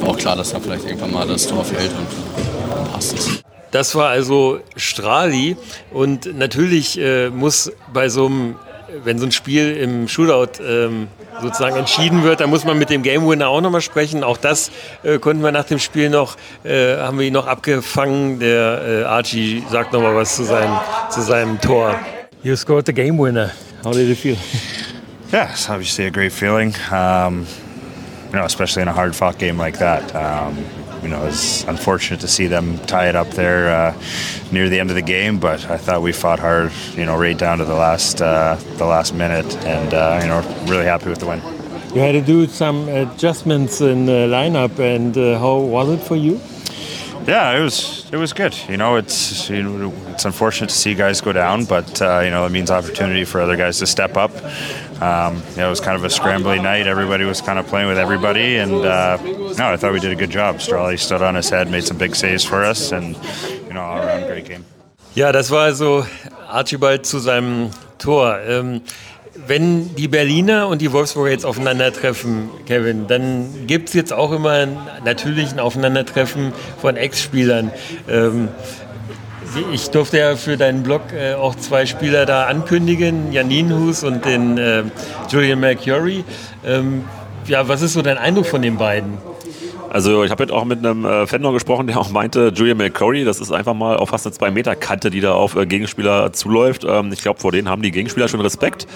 War auch klar, dass dann vielleicht irgendwann mal das Tor fällt und äh, passt es. Das war also Strali und natürlich äh, muss bei so einem, wenn so ein Spiel im Shootout ähm, sozusagen entschieden wird, dann muss man mit dem Game Winner auch nochmal sprechen. Auch das äh, konnten wir nach dem Spiel noch, äh, haben wir ihn noch abgefangen. Der äh, Archie sagt nochmal was zu seinem, zu seinem Tor. You scored the game winner. How did it feel? Yeah, it's obviously a great feeling. Um, you know, especially in a hard-fought game like that. Um, you know, it's unfortunate to see them tie it up there uh, near the end of the game. But I thought we fought hard, you know, right down to the last uh, the last minute, and uh, you know, really happy with the win. You had to do some adjustments in the lineup, and uh, how was it for you? Yeah, it was it was good. You know, it's you know, it's unfortunate to see guys go down, but uh, you know it means opportunity for other guys to step up. Um, you know, it was kind of a scrambly night. Everybody was kind of playing with everybody, and uh, no, I thought we did a good job. Strally stood on his head, made some big saves for us, and you know, all around great game. Ja, das war also Archibald zu seinem Tor. Ähm, wenn die Berliner und die Wolfsburger jetzt aufeinandertreffen, Kevin, dann gibt es jetzt auch immer natürlich ein Aufeinandertreffen von Ex-Spielern. Ähm, ich durfte ja für deinen Blog äh, auch zwei Spieler da ankündigen, Janine Hus und den äh, Julian Mercury. Ähm, ja, was ist so dein Eindruck von den beiden? Also ich habe jetzt auch mit einem äh, Fan gesprochen, der auch meinte, Julian McCurry, das ist einfach mal auf fast eine 2 Meter Kante, die da auf äh, Gegenspieler zuläuft. Ähm, ich glaube, vor denen haben die Gegenspieler schon Respekt.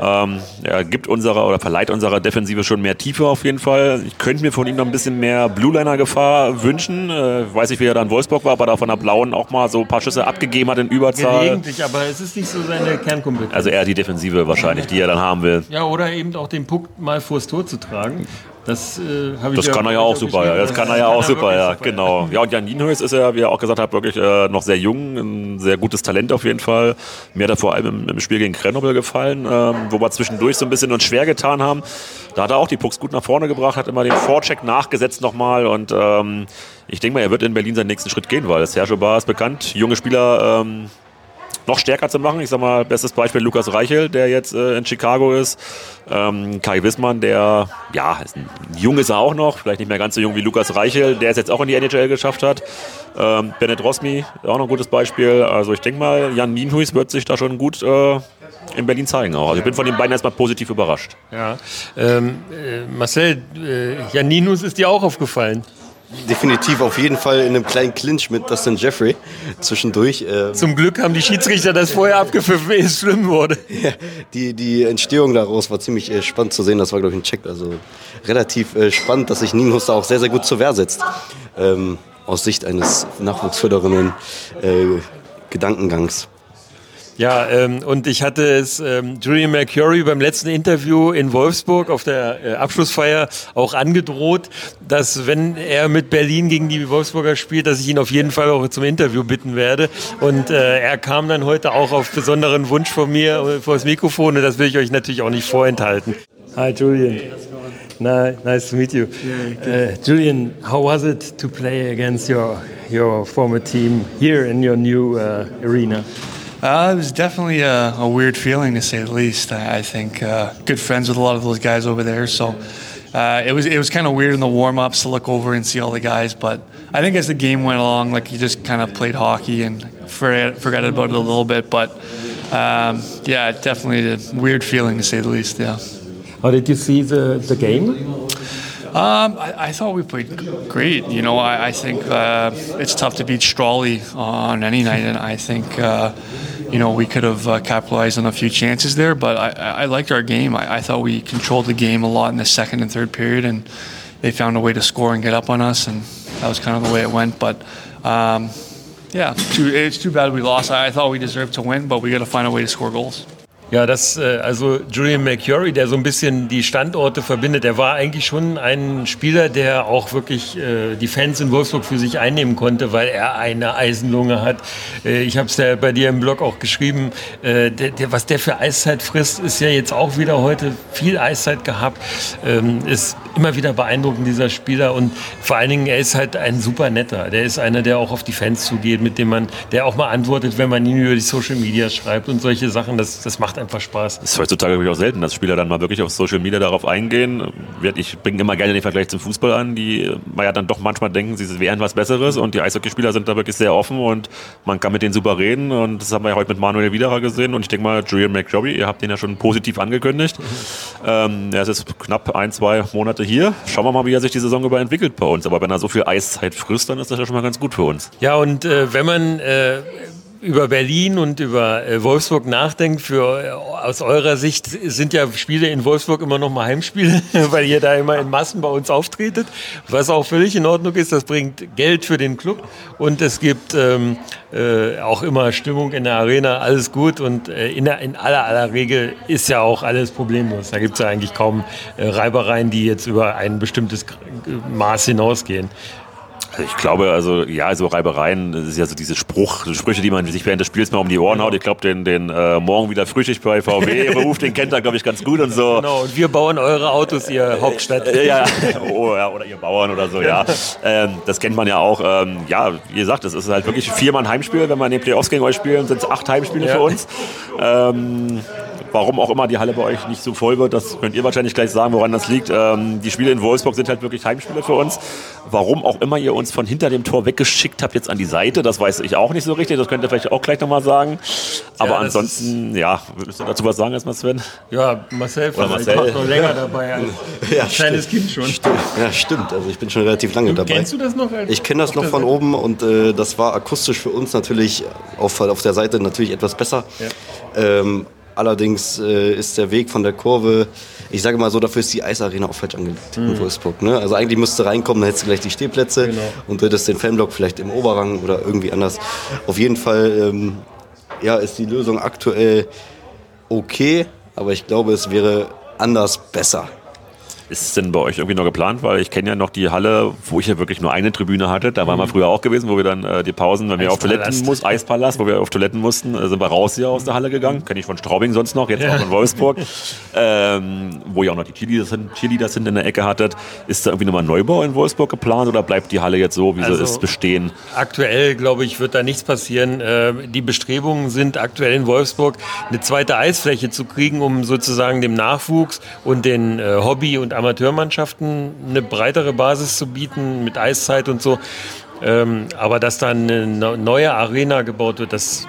Ähm, er gibt unserer oder verleiht unserer Defensive schon mehr Tiefe auf jeden Fall. Ich könnte mir von ihm noch ein bisschen mehr Blue-Liner-Gefahr wünschen. Äh, weiß nicht, wie er da in Wolfsburg war, aber da von der Blauen auch mal so ein paar Schüsse abgegeben hat in Überzahl. Gelegentlich, aber es ist nicht so seine Kernkompetenz. Also eher die Defensive wahrscheinlich, die er dann haben will. Ja, oder eben auch den Puck mal vors Tor zu tragen. Das, äh, das ja kann er ja auch super, ja. Das kann er ja auch super, ja. Genau. Ja, und Jan Nienhuis ist ja, wie er auch gesagt hat, wirklich äh, noch sehr jung, ein sehr gutes Talent auf jeden Fall. Mir hat er vor allem im, im Spiel gegen Grenoble gefallen, ähm, wo wir zwischendurch so ein bisschen uns schwer getan haben. Da hat er auch die Pucks gut nach vorne gebracht, hat immer den Vorcheck nachgesetzt nochmal und ähm, ich denke mal, er wird in Berlin seinen nächsten Schritt gehen, weil Sergio Bar ist bekannt, junge Spieler ähm, noch stärker zu machen. Ich sag mal, bestes Beispiel Lukas Reichel, der jetzt äh, in Chicago ist. Ähm, Kai Wissmann, der, ja, ist ein, jung ist er auch noch, vielleicht nicht mehr ganz so jung wie Lukas Reichel, der es jetzt auch in die NHL geschafft hat. Ähm, Bennett Rosmi, auch noch ein gutes Beispiel. Also ich denke mal, Jan Nienhuis wird sich da schon gut äh, in Berlin zeigen auch. Also ich bin von den beiden erstmal positiv überrascht. Ja. Ähm, äh, Marcel, äh, Jan Nienhuis ist dir auch aufgefallen definitiv auf jeden Fall in einem kleinen Clinch mit Dustin Jeffrey zwischendurch. Ähm Zum Glück haben die Schiedsrichter das vorher abgepfiffen, ehe es schlimm wurde. Ja, die, die Entstehung daraus war ziemlich äh, spannend zu sehen. Das war, glaube ich, ein Check. Also relativ äh, spannend, dass sich Nienhus da auch sehr, sehr gut zur Wehr setzt. Ähm, aus Sicht eines nachwuchsfördernden äh, Gedankengangs. Ja, ähm, und ich hatte es ähm, Julian Mercury beim letzten Interview in Wolfsburg auf der äh, Abschlussfeier auch angedroht, dass wenn er mit Berlin gegen die Wolfsburger spielt, dass ich ihn auf jeden Fall auch zum Interview bitten werde. Und äh, er kam dann heute auch auf besonderen Wunsch von mir äh, vor das Mikrofon und das will ich euch natürlich auch nicht vorenthalten. Hi Julian. nice to meet you. Uh, Julian, how was it to play against your your former team here in your new uh, arena? Uh, it was definitely a, a, weird feeling to say the least. I, I think uh, good friends with a lot of those guys over there, so uh, it was it was kind of weird in the warm ups to look over and see all the guys. But I think as the game went along, like you just kind of played hockey and forget, forgot about it a little bit. But um, yeah, definitely a weird feeling to say the least. Yeah. How did you see the the game? Um, I, I, thought we played great. You know, I, I think uh, it's tough to beat Strawley on any night, and I think uh, you know, we could have uh, capitalized on a few chances there, but I, I liked our game. I, I, thought we controlled the game a lot in the second and third period, and they found a way to score and get up on us, and that was kind of the way it went. But um, yeah, it's too bad we lost. I, I thought we deserved to win, but we got to find a way to score goals. Ja, das, äh, also Julian McCurry, der so ein bisschen die Standorte verbindet, der war eigentlich schon ein Spieler, der auch wirklich äh, die Fans in Wolfsburg für sich einnehmen konnte, weil er eine Eisenlunge hat. Äh, ich habe es ja bei dir im Blog auch geschrieben, der, der, was der für Eiszeit frisst, ist ja jetzt auch wieder heute viel Eiszeit gehabt. Ähm, ist immer wieder beeindruckend, dieser Spieler. Und vor allen Dingen, er ist halt ein super netter. Der ist einer, der auch auf die Fans zugeht, mit dem man, der auch mal antwortet, wenn man ihn über die Social Media schreibt und solche Sachen. Das, das macht einfach Spaß. Das ist heutzutage wirklich auch selten, dass Spieler dann mal wirklich auf Social Media darauf eingehen. Ich bringe immer gerne den Vergleich zum Fußball an, die man ja dann doch manchmal denken, sie wären was Besseres und die Eishockeyspieler sind da wirklich sehr offen und man kann mit denen super reden und das haben wir ja heute mit Manuel Widerer gesehen und ich denke mal, Julian McJobby, ihr habt den ja schon positiv angekündigt. Mhm. Ähm, er ist jetzt knapp ein, zwei Monate hier. Schauen wir mal, wie er sich die Saison über entwickelt bei uns. Aber wenn er so viel Eiszeit frisst, dann ist das ja schon mal ganz gut für uns. Ja, und äh, wenn man äh, über Berlin und über äh, Wolfsburg nachdenkt, für, äh, aus eurer Sicht sind ja Spiele in Wolfsburg immer noch mal Heimspiele, weil ihr da immer in Massen bei uns auftretet, was auch völlig in Ordnung ist. Das bringt Geld für den Club und es gibt ähm, äh, auch immer Stimmung in der Arena, alles gut und äh, in, der, in aller, aller Regel ist ja auch alles problemlos. Da gibt es ja eigentlich kaum äh, Reibereien, die jetzt über ein bestimmtes Maß hinausgehen. Ich glaube, also ja, so Reibereien, das ist ja so diese Spruch, Sprüche, die man sich während des Spiels mal um die Ohren haut. Ich glaube, den, den äh, morgen wieder frühstück bei VW Beruf, den kennt er, glaube ich, ganz gut und so. Genau, und wir bauen eure Autos, ihr Hauptstadt. Äh, ja, oh, ja, oder ihr Bauern oder so, ja. Ähm, das kennt man ja auch. Ähm, ja, wie gesagt, das ist halt wirklich viermal ein Heimspiel. Wenn wir in den Playoffs gegen euch spielen, sind es acht Heimspiele ja. für uns. Ähm, warum auch immer die Halle bei euch nicht so voll wird, das könnt ihr wahrscheinlich gleich sagen, woran das liegt. Ähm, die Spiele in Wolfsburg sind halt wirklich Heimspiele für uns. Warum auch immer ihr uns von hinter dem Tor weggeschickt habt, jetzt an die Seite, das weiß ich auch nicht so richtig. Das könnt ihr vielleicht auch gleich nochmal sagen. Aber ja, ansonsten, ja, würdest du dazu was sagen erstmal, Sven? Ja, Marcel, Oder Marcel. Ich noch länger dabei als ja, kleines Kind schon. Stimmt. Ja, stimmt. Also ich bin schon relativ lange du, dabei. Kennst du das noch? Ich kenne das noch von Seite? oben und äh, das war akustisch für uns natürlich auf, auf der Seite natürlich etwas besser. Ja. Ähm, Allerdings äh, ist der Weg von der Kurve, ich sage mal so, dafür ist die Eisarena auch falsch angelegt mhm. in Wolfsburg. Ne? Also eigentlich müsste du reinkommen, dann hättest du gleich die Stehplätze genau. und hättest den Fanblock vielleicht im Oberrang oder irgendwie anders. Auf jeden Fall ähm, ja, ist die Lösung aktuell okay, aber ich glaube, es wäre anders besser. Ist es denn bei euch irgendwie noch geplant? Weil ich kenne ja noch die Halle, wo ich ja wirklich nur eine Tribüne hatte. Da waren wir mhm. früher auch gewesen, wo wir dann äh, die Pausen, wenn wir auf Toiletten mussten, Eispalast, wo wir auf Toiletten mussten, äh, sind wir raus hier aus der Halle gegangen. Kenne ich von Straubing sonst noch, jetzt ja. auch von Wolfsburg. ähm, wo ihr auch noch die Chili sind, Chili das sind in der Ecke hattet. Ist da irgendwie nochmal ein Neubau in Wolfsburg geplant oder bleibt die Halle jetzt so, wie also, sie ist, bestehen? Aktuell, glaube ich, wird da nichts passieren. Äh, die Bestrebungen sind aktuell in Wolfsburg, eine zweite Eisfläche zu kriegen, um sozusagen dem Nachwuchs und den äh, Hobby- und Amateurmannschaften eine breitere Basis zu bieten mit Eiszeit und so. Ähm, aber dass dann eine neue Arena gebaut wird, das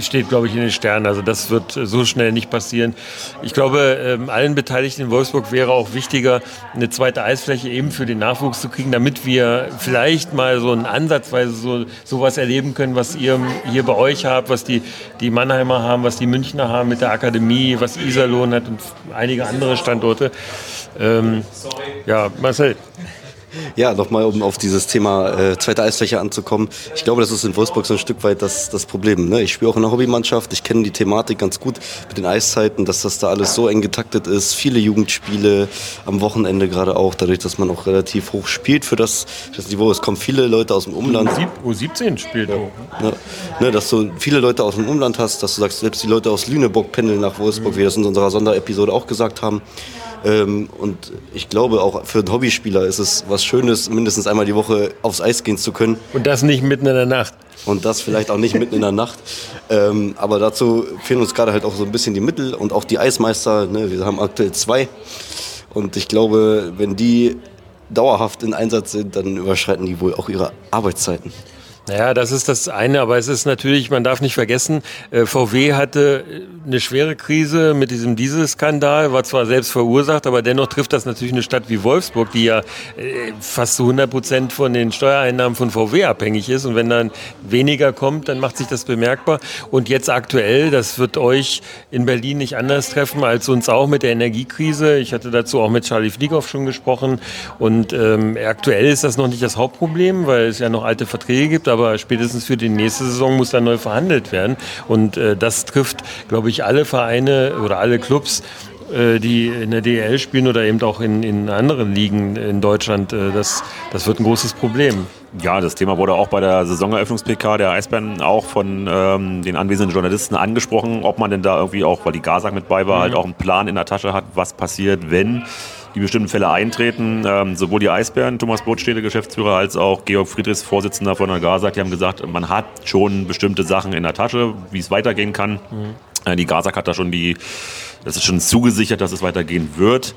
steht, glaube ich, in den Sternen. Also das wird so schnell nicht passieren. Ich glaube, ähm, allen Beteiligten in Wolfsburg wäre auch wichtiger, eine zweite Eisfläche eben für den Nachwuchs zu kriegen, damit wir vielleicht mal so einen Ansatzweise so sowas erleben können, was ihr hier bei euch habt, was die, die Mannheimer haben, was die Münchner haben mit der Akademie, was Iserlohn hat und einige andere Standorte. Ähm, ja, Marcel. Ja, nochmal, um auf dieses Thema äh, zweite Eisfläche anzukommen. Ich glaube, das ist in Wolfsburg so ein Stück weit das, das Problem. Ne? Ich spiele auch in einer Hobbymannschaft, ich kenne die Thematik ganz gut mit den Eiszeiten, dass das da alles so eng getaktet ist. Viele Jugendspiele am Wochenende gerade auch, dadurch, dass man auch relativ hoch spielt für das, das Niveau. Es kommen viele Leute aus dem Umland. U17 spielt hoch. Ne? Ne, dass du viele Leute aus dem Umland hast, dass du sagst, selbst die Leute aus Lüneburg pendeln nach Wolfsburg, wie wir das in unserer Sonderepisode auch gesagt haben. Ähm, und ich glaube, auch für einen Hobbyspieler ist es was Schönes, mindestens einmal die Woche aufs Eis gehen zu können. Und das nicht mitten in der Nacht. Und das vielleicht auch nicht mitten in der Nacht. Ähm, aber dazu fehlen uns gerade halt auch so ein bisschen die Mittel und auch die Eismeister. Ne? Wir haben aktuell zwei. Und ich glaube, wenn die dauerhaft in Einsatz sind, dann überschreiten die wohl auch ihre Arbeitszeiten. Naja, das ist das eine, aber es ist natürlich, man darf nicht vergessen, äh, VW hatte äh, eine schwere Krise mit diesem Dieselskandal, war zwar selbst verursacht, aber dennoch trifft das natürlich eine Stadt wie Wolfsburg, die ja äh, fast zu 100 Prozent von den Steuereinnahmen von VW abhängig ist. Und wenn dann weniger kommt, dann macht sich das bemerkbar. Und jetzt aktuell, das wird euch in Berlin nicht anders treffen als uns auch mit der Energiekrise. Ich hatte dazu auch mit Charlie Fliegoff schon gesprochen. Und ähm, aktuell ist das noch nicht das Hauptproblem, weil es ja noch alte Verträge gibt, aber spätestens für die nächste Saison muss dann neu verhandelt werden. Und äh, das trifft, glaube ich, alle Vereine oder alle Clubs äh, die in der DL spielen oder eben auch in, in anderen Ligen in Deutschland, äh, das, das wird ein großes Problem. Ja, das Thema wurde auch bei der Saisoneröffnungs-PK der Eisbären auch von ähm, den anwesenden Journalisten angesprochen, ob man denn da irgendwie auch, weil die Gazak mit bei war, mhm. halt auch einen Plan in der Tasche hat, was passiert, wenn die bestimmten Fälle eintreten. Ähm, sowohl die Eisbären, Thomas Brotstede, Geschäftsführer, als auch Georg Friedrichs, Vorsitzender von der GASAG, die haben gesagt, man hat schon bestimmte Sachen in der Tasche, wie es weitergehen kann. Mhm. Äh, die GASAG hat da schon die, das ist schon zugesichert, dass es weitergehen wird.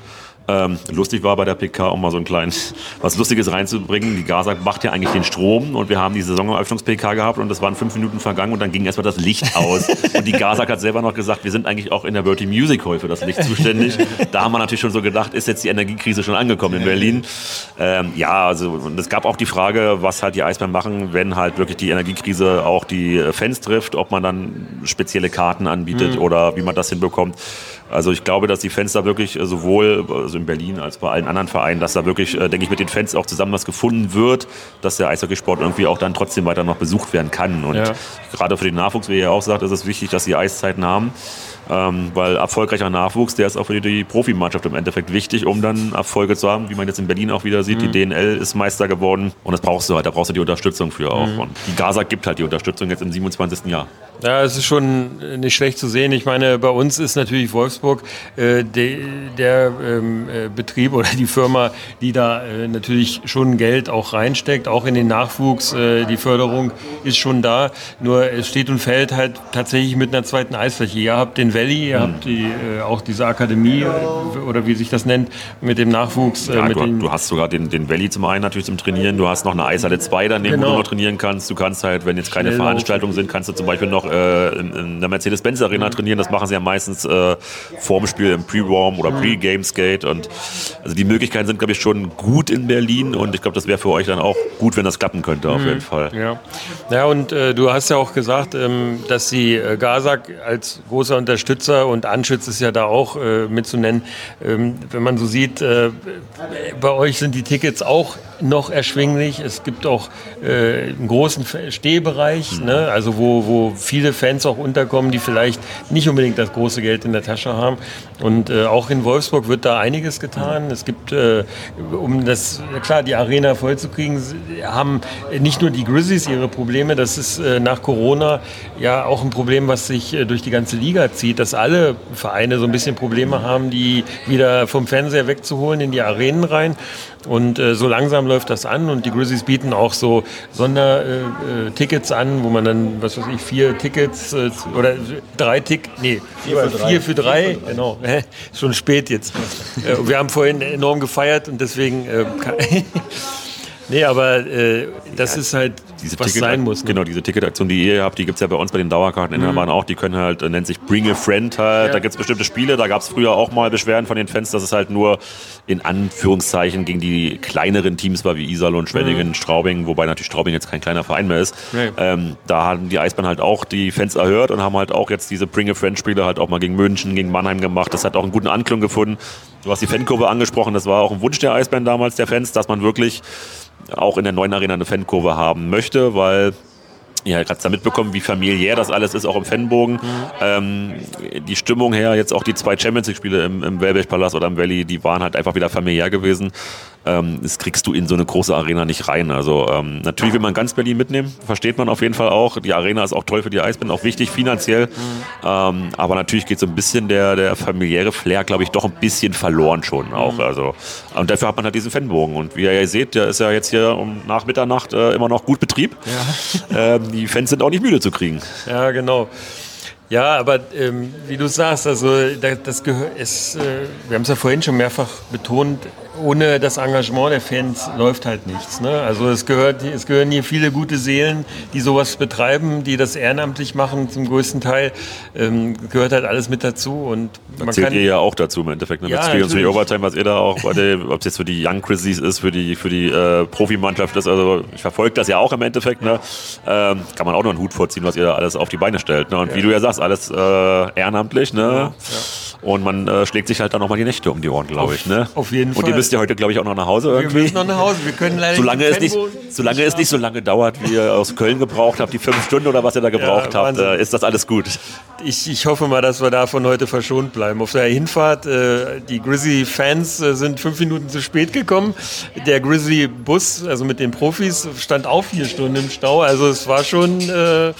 Ähm, lustig war bei der PK, um mal so ein kleines, was Lustiges reinzubringen. Die Gaza macht ja eigentlich den Strom und wir haben die Saisoneröffnungs-PK gehabt und das waren fünf Minuten vergangen und dann ging erstmal das Licht aus. und die Gaza hat selber noch gesagt, wir sind eigentlich auch in der Bertie Music Hall für das Licht zuständig. da haben wir natürlich schon so gedacht, ist jetzt die Energiekrise schon angekommen in Berlin? Ähm, ja, also und es gab auch die Frage, was halt die Eisbären machen, wenn halt wirklich die Energiekrise auch die Fans trifft, ob man dann spezielle Karten anbietet mhm. oder wie man das hinbekommt. Also ich glaube, dass die Fans da wirklich äh, sowohl also in Berlin als bei allen anderen Vereinen, dass da wirklich, äh, denke ich, mit den Fans auch zusammen was gefunden wird, dass der Eishockeysport irgendwie auch dann trotzdem weiter noch besucht werden kann. Und ja. gerade für den Nachwuchs, wie ihr ja auch sagt, ist es wichtig, dass sie Eiszeiten haben. Ähm, weil erfolgreicher Nachwuchs, der ist auch für die Profimannschaft im Endeffekt wichtig, um dann Erfolge zu haben, wie man jetzt in Berlin auch wieder sieht. Mhm. Die DNL ist Meister geworden und das brauchst du halt, da brauchst du die Unterstützung für auch. Mhm. Und die Gaza gibt halt die Unterstützung jetzt im 27. Jahr. Ja, es ist schon nicht schlecht zu sehen. Ich meine, bei uns ist natürlich Wolfsburg äh, de, der ähm, äh, Betrieb oder die Firma, die da äh, natürlich schon Geld auch reinsteckt, auch in den Nachwuchs. Äh, die Förderung ist schon da. Nur es steht und fällt halt tatsächlich mit einer zweiten Eisfläche. Ihr habt den Valley, ihr habt die, äh, auch diese Akademie äh, oder wie sich das nennt, mit dem Nachwuchs. Ja, mit du, du, hast sogar den, den Valley zum einen natürlich zum Trainieren. Du hast noch eine Eishalle 2 daneben, genau. wo du noch trainieren kannst. Du kannst halt, wenn jetzt keine Schnell Veranstaltungen sind, kannst du zum Beispiel noch äh, in, in, der Mercedes-Benz Arena mhm. trainieren. Das machen sie ja meistens äh, vorm Spiel im Pre-Warm oder mhm. Pre-Game-Skate. Und also die Möglichkeiten sind, glaube ich, schon gut in Berlin. Und ich glaube, das wäre für euch dann auch gut, wenn das klappen könnte, auf mhm. jeden Fall. Ja, ja und äh, du hast ja auch gesagt, ähm, dass die äh, Gazak als großer Unterstützer und Anschütz ist ja da auch äh, mitzunennen. Ähm, wenn man so sieht, äh, bei euch sind die Tickets auch noch erschwinglich. Es gibt auch äh, einen großen Stehbereich, mhm. ne? also wo, wo viele Fans auch unterkommen, die vielleicht nicht unbedingt das große Geld in der Tasche haben. Und äh, auch in Wolfsburg wird da einiges getan. Es gibt, äh, um das, klar, die Arena vollzukriegen, haben nicht nur die Grizzlies ihre Probleme, das ist äh, nach Corona ja auch ein Problem, was sich äh, durch die ganze Liga zieht, dass alle Vereine so ein bisschen Probleme haben, die wieder vom Fernseher wegzuholen in die Arenen rein. Und äh, so langsam läuft das an und die Grizzlies bieten auch so Sondertickets äh, äh an, wo man dann, was weiß ich, vier Tickets äh, oder drei Tickets, nee, vier für drei, vier für drei, vier für drei. genau, Hä? schon spät jetzt. Äh, wir haben vorhin enorm gefeiert und deswegen Nee, aber äh, das ist halt, diese was Ticket, sein muss. Ne? Genau, diese Ticketaktion, die ihr habt, die gibt es ja bei uns bei den Dauerkarteninhabern Mhm. auch. Die können halt, äh, nennt sich Bring a Friend halt. Ja. Da gibt es bestimmte Spiele. Da gab es früher auch mal Beschwerden von den Fans, dass es halt nur in Anführungszeichen gegen die kleineren Teams war, wie Iserlohn, Schwenningen, Mhm. Straubing, wobei natürlich Straubing jetzt kein kleiner Verein mehr ist. Nee. Ähm, da haben die Eisbären halt auch die Fans erhört und haben halt auch jetzt diese Bring a Friend Spiele halt auch mal gegen München, gegen Mannheim gemacht. Das hat auch einen guten Anklang gefunden. Du hast die Fankurve angesprochen. Das war auch ein Wunsch der Eisbären damals, der Fans, dass man wirklich auch in der neuen Arena eine Fankurve haben möchte, weil ja, gerade da mitbekommen, wie familiär das alles ist, auch im Fanbogen. Ähm, die Stimmung her, jetzt auch die zwei Champions League-Spiele im, im Wellblech-Palast oder im Valley, die waren halt einfach wieder familiär gewesen. Ähm, das kriegst du in so eine große Arena nicht rein. Also ähm, natürlich will man ganz Berlin mitnehmen, versteht man auf jeden Fall auch. Die Arena ist auch toll für die Eisbären, auch wichtig finanziell. Ähm, aber natürlich geht so ein bisschen der, der familiäre Flair, glaube ich, doch ein bisschen verloren schon auch. Also, und dafür hat man halt diesen Fanbogen. Und wie ihr ja seht, der ist ja jetzt hier um nach Mitternacht äh, immer noch gut Betrieb. Ähm, die Fans sind auch nicht müde zu kriegen. Ja, genau. Ja, aber ähm, wie du sagst, also da, das gehört, es, äh, wir haben es ja vorhin schon mehrfach betont, ohne das Engagement der Fans läuft halt nichts. Ne? Also es gehört, es gehören hier viele gute Seelen, die sowas betreiben, die das ehrenamtlich machen zum größten Teil. Ähm, gehört halt alles mit dazu und Da man zählt kann ihr ja auch dazu im Endeffekt. Ne? Ja, mit und die. Overtime, was ihr da auch, ob es jetzt für die Young Grizzlies ist, für die, für die äh, Profimannschaft ist. Also ich verfolge das ja auch im Endeffekt. Ne? Ähm, kann man auch noch einen Hut vorziehen, was ihr da alles auf die Beine stellt. Ne? Und wie du ja sagst, alles äh, ehrenamtlich. Ne? Und man äh, schlägt sich halt dann nochmal die Nächte um die Ohren, glaube ich. Ne? auf jeden Und ihr Fall. müsst ja heute, glaube ich, auch noch nach Hause wir irgendwie. müssen noch nach Hause. Wir können leider Solange es, nicht, solange es nicht so lange dauert, wie ihr aus Köln gebraucht habt, die fünf Stunden oder was ihr da gebraucht habt, Wahnsinn. äh, ist das alles gut. Ich, ich hoffe mal, dass wir davon heute verschont bleiben. Auf der Hinfahrt, äh, die Grizzly-Fans äh, sind fünf Minuten zu spät gekommen. Der Grizzly-Bus, also mit den Profis, stand auch vier Stunden im Stau. Also es war schon äh,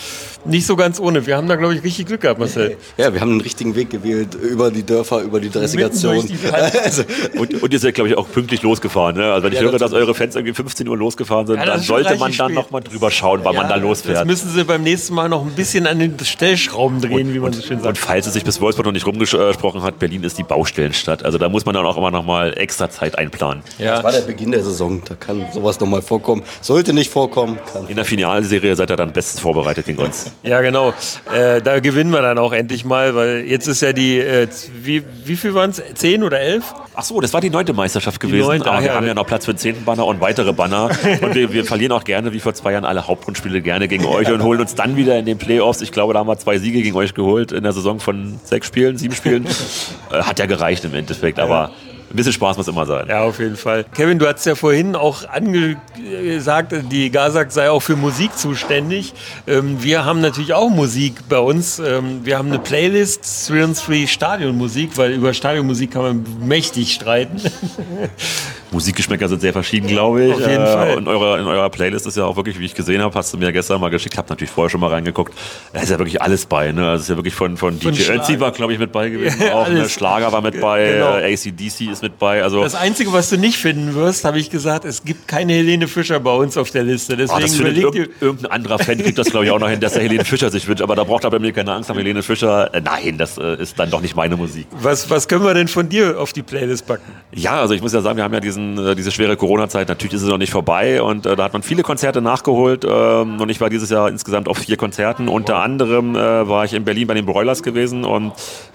nicht so ganz ohne. Wir haben da, glaube ich, richtig Glück gehabt, Marcel. Ja, wir haben den richtigen Weg gewählt, über die Dörfer, über die Dressigation. Also, Und, und ihr seid, glaube ich, auch pünktlich losgefahren. Ne? Also wenn ich Ja, höre, dass eure Fans irgendwie 15 Uhr losgefahren sind, Ja, dann sollte man spät. nochmal drüber schauen, wann man da Jetzt losfährt. müssen sie beim nächsten Mal noch ein bisschen an den Stellschrauben drehen, wie man so schön Und sagt. falls es sich bis Wolfsburg noch nicht rumgesprochen hat, Berlin ist die Baustellenstadt. Also da muss man dann auch immer nochmal extra Zeit einplanen. Das war der Beginn der Saison. Da kann sowas nochmal vorkommen. Sollte nicht vorkommen, kann. In der Finalserie seid ihr dann bestens vorbereitet gegen uns. Ja, genau. Äh, da gewinnen wir dann auch endlich mal, weil jetzt ist ja die, äh, wie, wie viel waren es? Zehn oder elf? Ach so, das war die neunte Meisterschaft gewesen. neunte, aber ah, wir ja. haben ja noch Platz für den zehnten Banner und weitere Banner. und wir, wir verlieren auch gerne, wie vor zwei Jahren, alle Hauptrundspiele gerne gegen euch und holen uns dann wieder in den Playoffs. Ich glaube, da haben wir zwei Siege gegen euch geholt in der Saison von sechs Spielen, sieben Spielen. äh, hat ja gereicht im Endeffekt, aber ein bisschen Spaß muss immer sein. Ja, auf jeden Fall. Kevin, du hast ja vorhin auch angesagt, die Gazak sei auch für Musik zuständig. Ähm, wir haben natürlich auch Musik bei uns. Ähm, wir haben eine Playlist 3 on 3 Stadionmusik, weil über Stadionmusik kann man mächtig streiten. Musikgeschmäcker sind sehr verschieden, glaube ich. Auf jeden Äh, Fall. Und eure, in eurer Playlist ist ja auch wirklich, wie ich gesehen habe, hast du mir gestern mal geschickt, habe natürlich vorher schon mal reingeguckt. Da ist ja wirklich alles bei. Ne? Also es ist ja wirklich von, von, Von DJ Ötzi war, glaube ich, mit bei gewesen. Ja, auch, ne? Schlager war mit bei, Genau. äh, ACDC ist mit bei. Also Das Einzige, was du nicht finden wirst, habe ich gesagt, es gibt keine Helene Fischer bei uns auf der Liste. Ah, Deswegen das findet überleg dir. irg irgendein anderer Fan kriegt das, glaube ich, auch noch hin, dass der Helene Fischer sich wünscht. Aber da braucht er bei mir keine Angst haben, Helene Fischer. Äh, nein, das äh, ist dann doch nicht meine Musik. Was, was können wir denn von dir auf die Playlist packen? Ja, also ich muss ja sagen, wir haben ja diesen, äh, diese schwere Corona-Zeit. Natürlich ist es noch nicht vorbei und äh, da hat man viele Konzerte nachgeholt. Ähm, und ich war dieses Jahr insgesamt auf vier Konzerten. Unter anderem äh, war ich in Berlin bei den Broilers gewesen und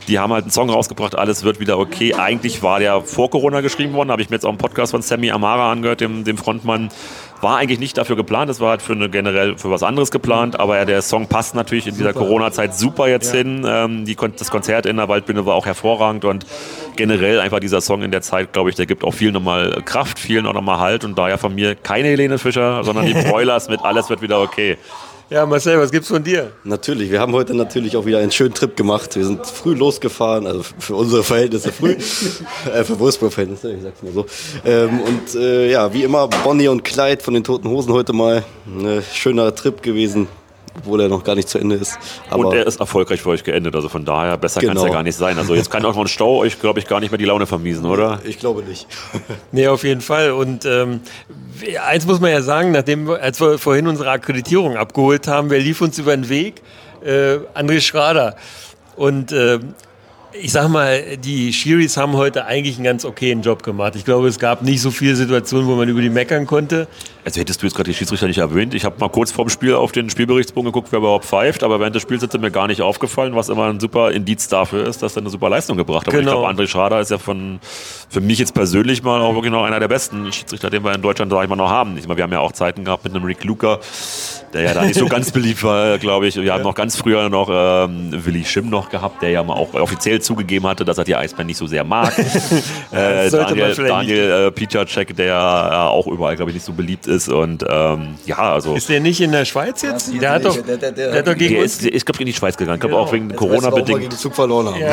die haben halt einen Song rausgebracht, alles wird wieder okay. Eigentlich war der vor Corona geschrieben worden, habe ich mir jetzt auch einen Podcast von Sammy Amara angehört, dem, dem Frontmann. War eigentlich nicht dafür geplant, es war halt für eine generell für was anderes geplant, aber ja, der Song passt natürlich in dieser Corona-Zeit super jetzt hin. Ähm, die, das Konzert in der Waldbühne war auch hervorragend. Und generell einfach dieser Song in der Zeit, glaube ich, der gibt auch vielen nochmal Kraft, vielen auch nochmal Halt. Und daher von mir keine Helene Fischer, sondern die Broilers mit Alles wird wieder okay. Ja, Marcel, was gibt's von dir? Natürlich, wir haben heute natürlich auch wieder einen schönen Trip gemacht. Wir sind früh losgefahren, also für unsere Verhältnisse früh, äh, für Wolfsburg-Verhältnisse, ich sag's mal so. Ähm, und äh, ja, wie immer, Bonnie und Clyde von den Toten Hosen heute mal. Ein schöner Trip gewesen, obwohl er noch gar nicht zu Ende ist. Aber und er ist erfolgreich für euch geendet, also von daher besser kann es Genau. ja gar nicht sein. Also jetzt kann auch noch ein Stau euch, glaube ich, gar nicht mehr die Laune vermiesen, oder? ich glaube nicht. Nee, auf jeden Fall. Und ähm, eins muss man ja sagen, nachdem wir, als wir vorhin unsere Akkreditierung abgeholt haben, wer lief uns über den Weg? Äh, André Schrader. Und ähm, ich sag mal, die Schiris haben heute eigentlich einen ganz okayen Job gemacht. Ich glaube, es gab nicht so viele Situationen, wo man über die meckern konnte. Also hättest du jetzt gerade die Schiedsrichter nicht erwähnt. Ich habe mal kurz vorm Spiel auf den Spielberichtsbogen geguckt, wer überhaupt pfeift, aber während des Spiels ist mir gar nicht aufgefallen, was immer ein super Indiz dafür ist, dass er eine super Leistung gebracht hat. Genau. Und ich glaube, André Schrader ist ja von, für mich jetzt persönlich mal auch wirklich noch einer der besten Schiedsrichter, den wir in Deutschland, sag ich mal, noch haben. Ich meine, wir haben ja auch Zeiten gehabt mit einem Rick Luca, der ja da nicht so ganz beliebt war, glaube ich. Wir haben noch ganz früher noch ähm, Willi Schimm noch gehabt, der ja mal auch offiziell zugegeben hatte, dass er die Eisbären nicht so sehr mag. äh, Daniel, Daniel äh, Piacek, der ja auch überall, glaube ich, nicht so beliebt ist. Und ähm, ja, also. Ist der nicht in der Schweiz jetzt? Der hat doch, Der- der- der- der hat doch gegen Der uns. ist, ich glaube, in die Schweiz gegangen. Ich glaube auch wegen Corona auch, weil wir bedingt. den Zug verloren haben.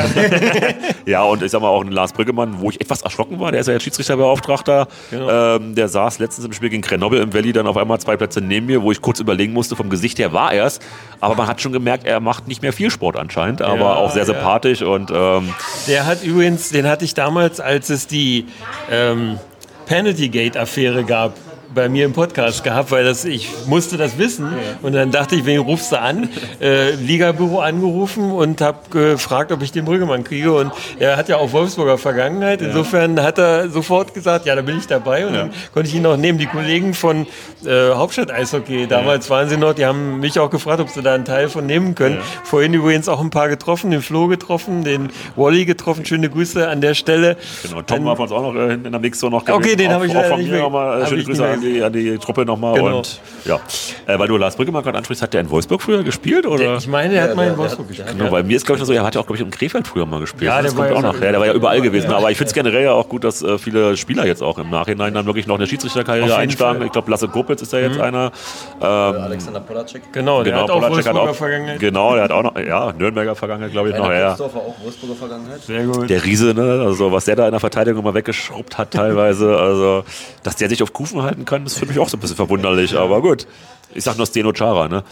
Ja, und ich sag mal auch ein Lars Brüggemann, wo ich etwas erschrocken war, der ist ja jetzt Schiedsrichterbeauftragter. Ähm, der saß letztens im Spiel gegen Grenoble im Valley dann auf einmal zwei Plätze neben mir, wo ich kurz überlegen musste, vom Gesicht her war er es. Aber man hat schon gemerkt, er macht nicht mehr viel Sport anscheinend, aber Ja, auch sehr ja. sympathisch und ähm, Der hat übrigens, den hatte ich damals, als es die ähm, Penalty Gate Affäre gab, bei mir im Podcast gehabt, weil das, ich musste das wissen und dann dachte ich, wen rufst du an? Äh, Ligabüro angerufen und habe gefragt, ob ich den Brüggemann kriege und er hat ja auch Wolfsburger Vergangenheit. Insofern hat er sofort gesagt, ja, da bin ich dabei und dann konnte ich ihn auch nehmen. Die Kollegen von äh, Hauptstadt Eishockey, damals waren sie noch, die haben mich auch gefragt, ob sie da einen Teil von nehmen können. Vorhin übrigens auch ein paar getroffen, den Flo getroffen, den Wally getroffen. Schöne Grüße an der Stelle. genau, Tom war von uns auch noch äh, in der Mixzone noch Okay, den habe ich auch leider von nicht mehr- äh, hab Schöne Grüße an die, an die Truppe nochmal. Genau. Und ja, äh, weil du Lars Brüggemann gerade ansprichst, hat der in Wolfsburg früher gespielt? Oder? Ich meine, er hat mal in Wolfsburg gespielt. Genau, bei mir ist, glaube ich, noch so, er hat ja auch, glaube ich, im Krefeld früher mal gespielt. Ja, das der kommt war auch ja noch. Ja, der war ja überall gewesen. Aber ich finde es generell ja auch gut, dass äh, viele Spieler jetzt auch im Nachhinein dann wirklich noch eine Schiedsrichterkarriere einschlagen. Fall. Mhm. Ich glaube, Lasse Gruppitz ist ja jetzt einer. Ähm, Alexander Polacek. Genau, der hat auch Polacek Wolfsburger auch, Vergangenheit. Genau, der hat auch noch, ja, Nürnberger Vergangenheit, glaube ich, noch. Ja, ja. Christopher auch Wolfsburger Vergangenheit. Sehr gut. Der Riese, ne? also was der da in der Verteidigung immer weggeschrubbt hat teilweise, also dass der sich auf Kufen halten kann, ist für mich auch so ein bisschen verwunderlich, aber gut. Ich sag nur Steno Chara, ne?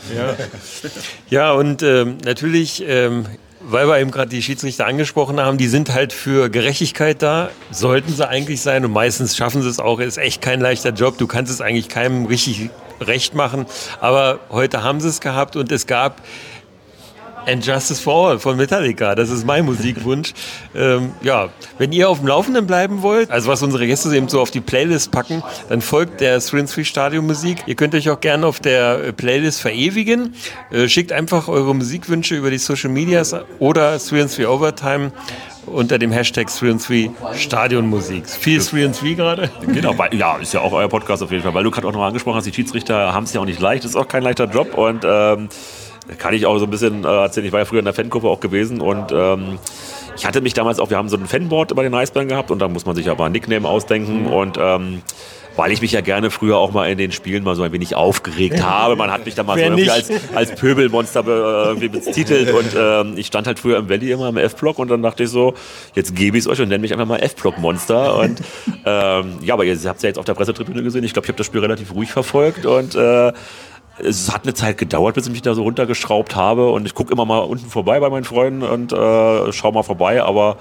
Ja, und ähm, natürlich, ähm, weil wir eben gerade die Schiedsrichter angesprochen haben, die sind halt für Gerechtigkeit da, sollten sie eigentlich sein und meistens schaffen sie es auch. Ist echt kein leichter Job. Du kannst es eigentlich keinem richtig recht machen. Aber heute haben sie es gehabt und es gab And Justice for All von Metallica. Das ist mein Musikwunsch. ähm, ja, wenn ihr auf dem Laufenden bleiben wollt, also was unsere Gäste eben so auf die Playlist packen, dann folgt der 3 Stadion Musik. Ihr könnt euch auch gerne auf der äh, Playlist verewigen. Äh, schickt einfach eure Musikwünsche über die Social Medias oder 3 Overtime unter dem Hashtag 3 Stadion Musik. Viel 3 gerade. Genau, weil, ja, ist ja auch euer Podcast auf jeden Fall, weil du gerade auch noch angesprochen hast, die Schiedsrichter haben es ja auch nicht leicht, das ist auch kein leichter Job und ähm, kann ich auch so ein bisschen äh, erzählen, ich war ja früher in der Fankurve auch gewesen und ähm, ich hatte mich damals auch, wir haben so ein Fanboard bei den Eisbären gehabt und da muss man sich aber ein Nickname ausdenken und ähm, weil ich mich ja gerne früher auch mal in den Spielen mal so ein wenig aufgeregt habe. Man hat mich da mal so Wer irgendwie nicht? als, als Pöbelmonster be, äh, irgendwie betitelt und ähm, ich stand halt früher im Valley immer im F-Block und dann dachte ich so, jetzt gebe ich es euch und nenne mich einfach mal F-Block-Monster und ähm, ja, aber ihr habt es ja jetzt auf der Pressetribüne gesehen. Ich glaube, ich habe das Spiel relativ ruhig verfolgt und äh, es hat eine Zeit gedauert, bis ich mich da so runtergeschraubt habe und ich gucke immer mal unten vorbei bei meinen Freunden und äh, schau mal vorbei, aber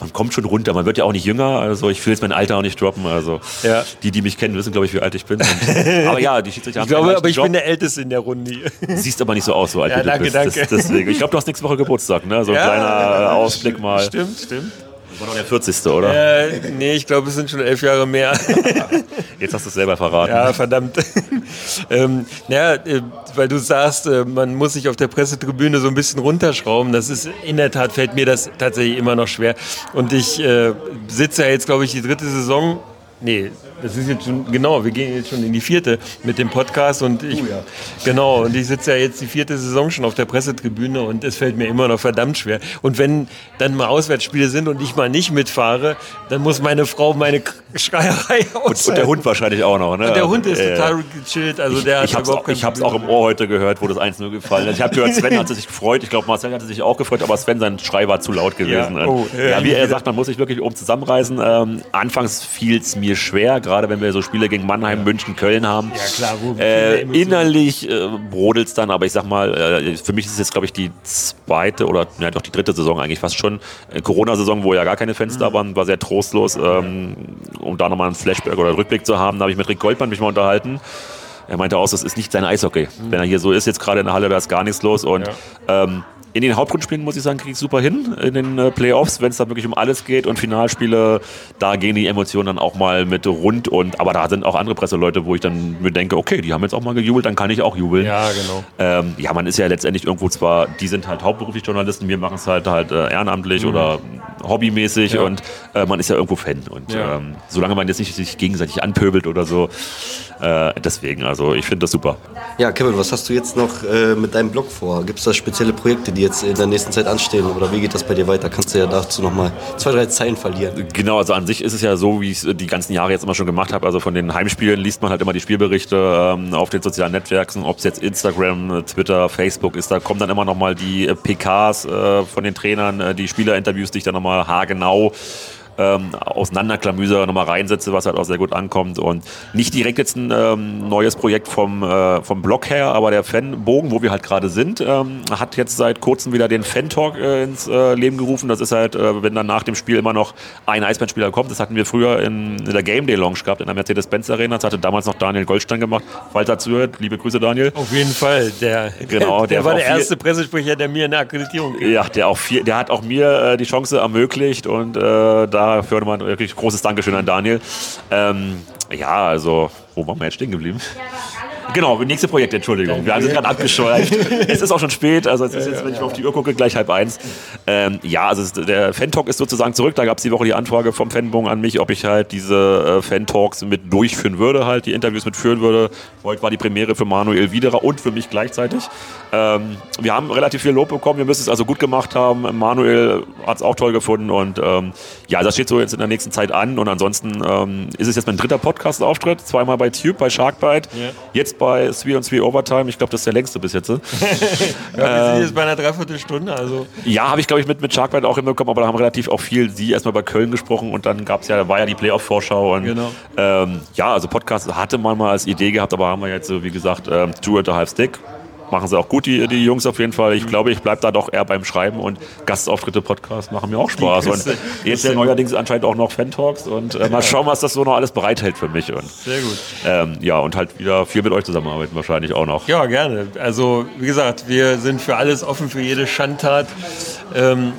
man kommt schon runter. Man wird ja auch nicht jünger, also ich will jetzt mein Alter auch nicht droppen. Also Ja. die, die mich kennen, wissen, glaube ich, wie alt ich bin. Und, aber ja, die Schiedsrichter Ich haben glaube, einen aber ich leichten bin der Älteste in der Runde. Job. Siehst aber nicht so aus, so alt Ja, wie du danke, bist. danke. Das, deswegen. Ich glaube, du hast nächste Woche Geburtstag, ne? So ein Ja, kleiner Ausblick mal. Stimmt, stimmt. War noch der 40. oder? Äh, nee, ich glaube, es sind schon elf Jahre mehr. Jetzt hast du es selber verraten. Ja, verdammt. ähm, naja, äh, weil du sagst, äh, man muss sich auf der Pressetribüne so ein bisschen runterschrauben. Das ist in der Tat fällt mir das tatsächlich immer noch schwer. Und ich äh, sitze ja jetzt, glaube ich, die dritte Saison. Nee, das ist jetzt schon, genau, wir gehen jetzt schon in die vierte mit dem Podcast und ich, genau, und ich sitze ja jetzt die vierte Saison schon auf der Pressetribüne und es fällt mir immer noch verdammt schwer. Und wenn dann mal Auswärtsspiele sind und ich mal nicht mitfahre, dann muss meine Frau meine Schreierei Und, und der Hund wahrscheinlich auch noch, ne? und der Hund ist Äh, total gechillt, also der ich hat hab's, auch, ich hab's auch im Ohr heute gehört, wo das 1-0 gefallen ist. Ich habe gehört, Sven hat sich gefreut. Ich glaube, Marcel hatte sich auch gefreut, aber Sven, sein Schrei war zu laut gewesen. Ja. Oh, ja, ja. wie er sagt, man muss sich wirklich oben zusammenreißen. Ähm, anfangs fiel es mir schwer, gerade wenn wir so Spiele gegen Mannheim, München, Köln haben. Ja, klar, wo- Äh, innerlich äh, brodelt es dann, aber ich sag mal, äh, für mich ist es jetzt, glaube ich, die zweite oder ja, doch die dritte Saison eigentlich fast schon. Äh, Corona-Saison, wo ja gar keine Fans Mhm. da waren, war sehr trostlos. Ähm, um da nochmal einen Flashback oder einen Rückblick zu haben, da habe ich mit Rick Goldmann mich mal unterhalten. Er meinte auch, das ist nicht sein Eishockey. Mhm. Wenn er hier so ist, jetzt gerade in der Halle, da ist gar nichts los. Und ähm, in den Hauptgrundspielen, muss ich sagen, kriege ich super hin. In den äh, Playoffs, wenn es da wirklich um alles geht und Finalspiele, da gehen die Emotionen dann auch mal mit rund. Und, aber da sind auch andere Presseleute, wo ich dann mir denke, okay, die haben jetzt auch mal gejubelt, dann kann ich auch jubeln. Ja, genau. Ähm, ja, man ist ja letztendlich irgendwo zwar, die sind halt hauptberuflich Journalisten, wir machen es halt halt äh, ehrenamtlich Mhm. oder hobbymäßig Ja. und äh, man ist ja irgendwo Fan. Und Ja. ähm, solange man jetzt nicht sich gegenseitig anpöbelt oder so, äh, deswegen, also ich finde das super. Ja, Kevin, was hast du jetzt noch äh, mit deinem Blog vor? Gibt es da spezielle Projekte, die jetzt in der nächsten Zeit anstehen? Oder wie geht das bei dir weiter? Kannst du ja dazu nochmal zwei, drei Zeilen verlieren. Genau, also an sich ist es ja so, wie ich es die ganzen Jahre jetzt immer schon gemacht habe. Also von den Heimspielen liest man halt immer die Spielberichte ähm, auf den sozialen Netzwerken, ob es jetzt Instagram, Twitter, Facebook ist. Da kommen dann immer nochmal die äh, PKs äh, von den Trainern, äh, die Spielerinterviews, die ich dann nochmal haargenau ähm, auseinanderklamüser nochmal reinsetze, was halt auch sehr gut ankommt. Und nicht direkt jetzt ein ähm, neues Projekt vom, äh, vom Blog her, aber der Fanbogen, wo wir halt gerade sind, ähm, hat jetzt seit kurzem wieder den Fan-Talk äh, ins äh, Leben gerufen. Das ist halt, äh, wenn dann nach dem Spiel immer noch ein Eisbandspieler kommt. Das hatten wir früher in, in der Game Day Lounge gehabt, in der Mercedes-Benz Arena. Das hatte damals noch Daniel Goldstein gemacht. Falls er zuhört, liebe Grüße, Daniel. Auf jeden Fall. Der, Genau, der, der war der erste Pressesprecher, der mir eine Akkreditierung gibt. Ja, der, auch viel, der hat auch mir äh, die Chance ermöglicht und äh, dafür nochmal wirklich großes Dankeschön an Daniel. Ähm, ja, also, wo waren wir jetzt stehen geblieben? Genau, nächste Projekt, Entschuldigung. Wir sind gerade abgeschweift. es ist auch schon spät, also es ist jetzt, wenn ich mal auf die Uhr gucke, gleich halb eins. Ähm, ja, also es, der Fan-Talk ist sozusagen zurück. Da gab es die Woche die Anfrage vom Fanbogen an mich, ob ich halt diese äh, Fan-Talks mit durchführen würde, halt die Interviews mitführen würde. Heute war die Premiere für Manuel Widerer und für mich gleichzeitig. Ähm, wir haben relativ viel Lob bekommen, wir müssen es also gut gemacht haben. Manuel hat es auch toll gefunden und ähm, ja, das steht so jetzt in der nächsten Zeit an. Und ansonsten ähm, ist es jetzt mein dritter Podcast-Auftritt, zweimal bei Tube, bei Sharkbite, Ja. jetzt bei 3 und 3 Overtime. Ich glaube, das ist der längste bis jetzt. Ja, wir sind jetzt bei einer Dreiviertelstunde, also Ja, habe ich, glaube ich, mit, mit Sharkbite auch hinbekommen, aber da haben relativ auch viel sie erstmal bei Köln gesprochen und dann gab's ja, war ja die Playoff-Vorschau und Genau. ähm, ja, also Podcast hatte man mal als Idee gehabt, aber haben wir jetzt, so, wie gesagt, ähm, Two and a Half Stick. Machen sie auch gut, die, die Jungs auf jeden Fall. Ich glaube, ich bleibe da doch eher beim Schreiben und Gastauftritte Podcast machen mir auch Spaß. Und jetzt ja neuerdings anscheinend auch noch Fan-Talks und äh, mal schauen, was das so noch alles bereithält für mich. Und, sehr gut. ähm, ja, und halt wieder viel mit euch zusammenarbeiten wahrscheinlich auch noch. Ja, gerne. Also, wie gesagt, wir sind für alles offen, für jede Schandtat. Ähm,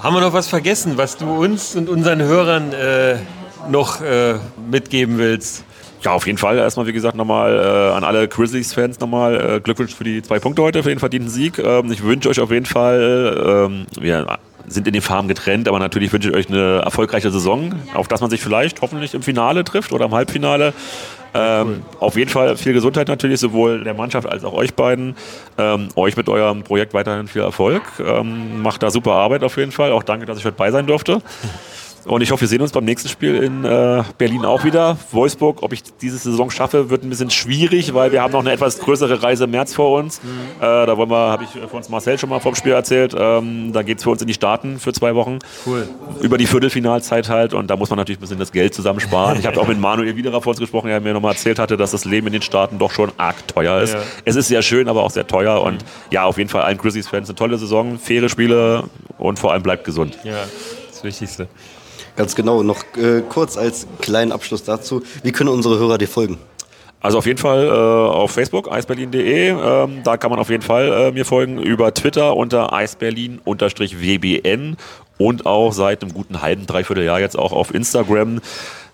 haben wir noch was vergessen, was du uns und unseren Hörern äh, noch äh, mitgeben willst? Ja, auf jeden Fall. Erstmal, wie gesagt, nochmal äh, an alle Grizzlies-Fans nochmal äh, Glückwunsch für die zwei Punkte heute, für den verdienten Sieg. Ähm, ich wünsche euch auf jeden Fall, ähm, wir sind in den Farben getrennt, aber natürlich wünsche ich euch eine erfolgreiche Saison, auf dass man sich vielleicht hoffentlich im Finale trifft oder im Halbfinale. Ähm, Auf jeden Fall viel Gesundheit natürlich, sowohl der Mannschaft als auch euch beiden. Ähm, euch mit eurem Projekt weiterhin viel Erfolg. Ähm, macht da super Arbeit auf jeden Fall. Auch danke, dass ich heute bei sein durfte. Und ich hoffe, wir sehen uns beim nächsten Spiel in äh, Berlin auch wieder. Wolfsburg, ob ich diese Saison schaffe, wird ein bisschen schwierig, weil wir haben noch eine etwas größere Reise im März vor uns. Äh, da wollen wir, habe ich von uns Marcel schon mal vom Spiel erzählt. Ähm, da geht es für uns in die Staaten für zwei Wochen. Cool. Über die Viertelfinalzeit halt. Und da muss man natürlich ein bisschen das Geld zusammensparen. Ich habe auch mit Manuel Widerer vor uns gesprochen, der mir nochmal erzählt hatte, dass das Leben in den Staaten doch schon arg teuer ist. Ja. Es ist sehr schön, aber auch sehr teuer. Und ja, auf jeden Fall allen Grizzlies-Fans eine tolle Saison, faire Spiele und vor allem bleibt gesund. Ja, das Wichtigste. Ganz genau. Noch äh, kurz als kleinen Abschluss dazu. Wie können unsere Hörer dir folgen? Also auf jeden Fall äh, auf Facebook, eisberlin.de. Ähm, da kann man auf jeden Fall äh, mir folgen. Über Twitter unter eisberlin-wbn und auch seit einem guten halben, dreiviertel Jahr jetzt auch auf Instagram.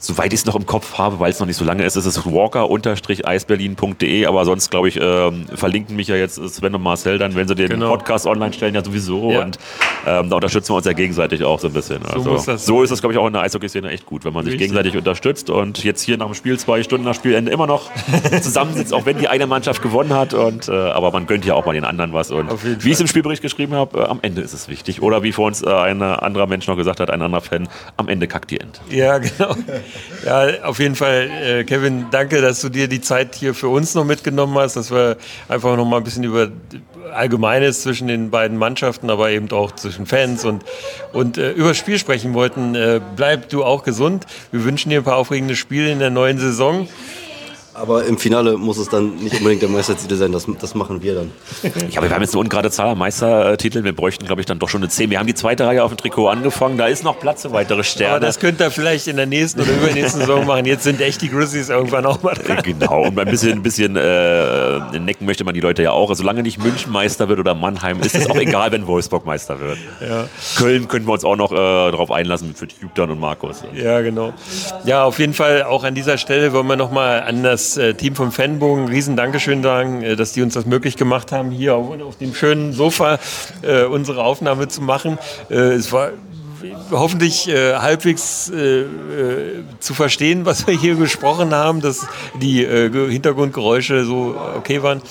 Soweit ich es noch im Kopf habe, weil es noch nicht so lange ist, ist es walker-eisberlin.de. Aber sonst, glaube ich, ähm, verlinken mich ja jetzt Sven und Marcel dann, wenn sie den Genau. Podcast online stellen, ja sowieso. Ja. Und ähm, da unterstützen wir uns ja gegenseitig auch so ein bisschen. Also, muss das so ist das, glaube ich, auch in der Eishockey-Szene echt gut, wenn man sich Richtig. gegenseitig unterstützt und jetzt hier nach dem Spiel, zwei Stunden nach Spielende immer noch zusammensitzt, auch wenn die eine Mannschaft gewonnen hat. Und, äh, aber man gönnt ja auch mal den anderen was. Und wie ich es im Spielbericht geschrieben habe, äh, am Ende ist es wichtig. Oder wie vor uns äh, ein anderer Mensch noch gesagt hat, ein anderer Fan, am Ende kackt die End. Ja, genau. Ja, auf jeden Fall, äh, Kevin, danke, dass du dir die Zeit hier für uns noch mitgenommen hast, dass wir einfach noch mal ein bisschen über Allgemeines zwischen den beiden Mannschaften, aber eben auch zwischen Fans und, und äh, über Spiel sprechen wollten. Äh, bleib du auch gesund. Wir wünschen dir ein paar aufregende Spiele in der neuen Saison. Aber im Finale muss es dann nicht unbedingt der Meistertitel sein, das, das machen wir dann. Ja, aber wir haben jetzt eine ungerade Zahl an Meistertiteln. Wir bräuchten, glaube ich, dann doch schon eine 10. Wir haben die zweite Reihe auf dem Trikot angefangen. Da ist noch Platz für weitere Sterne. Aber das könnt ihr vielleicht in der nächsten oder übernächsten Saison machen. Jetzt sind echt die Grizzlies irgendwann auch mal dran. Genau, und ein bisschen, ein bisschen äh, necken möchte man die Leute ja auch. Also solange nicht München Meister wird oder Mannheim, ist es auch egal, wenn Wolfsburg Meister wird. Ja. Köln können wir uns auch noch äh, darauf einlassen für Jutan und Markus. Ja, genau. Ja, auf jeden Fall auch an dieser Stelle wollen wir nochmal an das äh, Team vom Fanbogen ein riesen Dankeschön sagen, äh, dass die uns das möglich gemacht haben, hier auf, auf dem schönen Sofa äh, unsere Aufnahme zu machen. Äh, es war hoffentlich äh, halbwegs äh, äh, zu verstehen, was wir hier gesprochen haben, dass die äh, Ge- Hintergrundgeräusche so okay waren.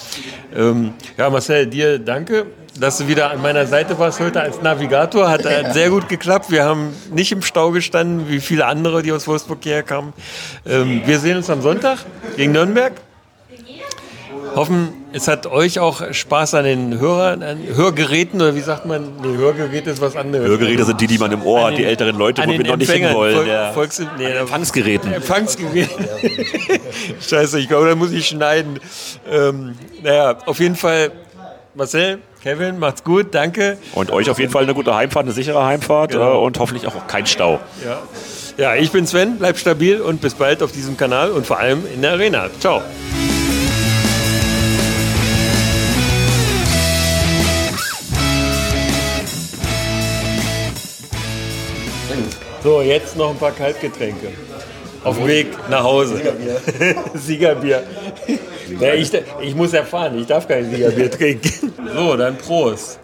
Ähm, ja, Marcel, dir danke, dass du wieder an meiner Seite warst heute als Navigator. Hat, hat sehr gut geklappt. Wir haben nicht im Stau gestanden, wie viele andere, die aus Wolfsburg hierher kamen. Ähm, wir sehen uns am Sonntag gegen Nürnberg. Hoffen, es hat euch auch Spaß an den Hörern, an Hörgeräten oder wie sagt man? Nee, Hörgeräte ist was anderes. Hörgeräte sind die, die man im Ohr hat, die älteren Leute, wo wir noch nicht Empfängern, hinwollen. Volk- Volks nee, Empfangsgeräten. Empfangsgeräten. Scheiße, ich glaube, da muss ich schneiden. Ähm, naja, auf jeden Fall, Marcel, Kevin, macht's gut, danke. Und euch auf jeden Fall eine gute Heimfahrt, eine sichere Heimfahrt Genau. äh, und hoffentlich auch kein Stau. Ja. ja, ich bin Sven, bleibt stabil und bis bald auf diesem Kanal und vor allem in der Arena. Ciao. So, jetzt noch ein paar Kaltgetränke. Auf dem Weg nach Hause. Siegerbier. Ja, ich, ich muss erfahren, ich darf kein Siegerbier trinken. So, dann Prost.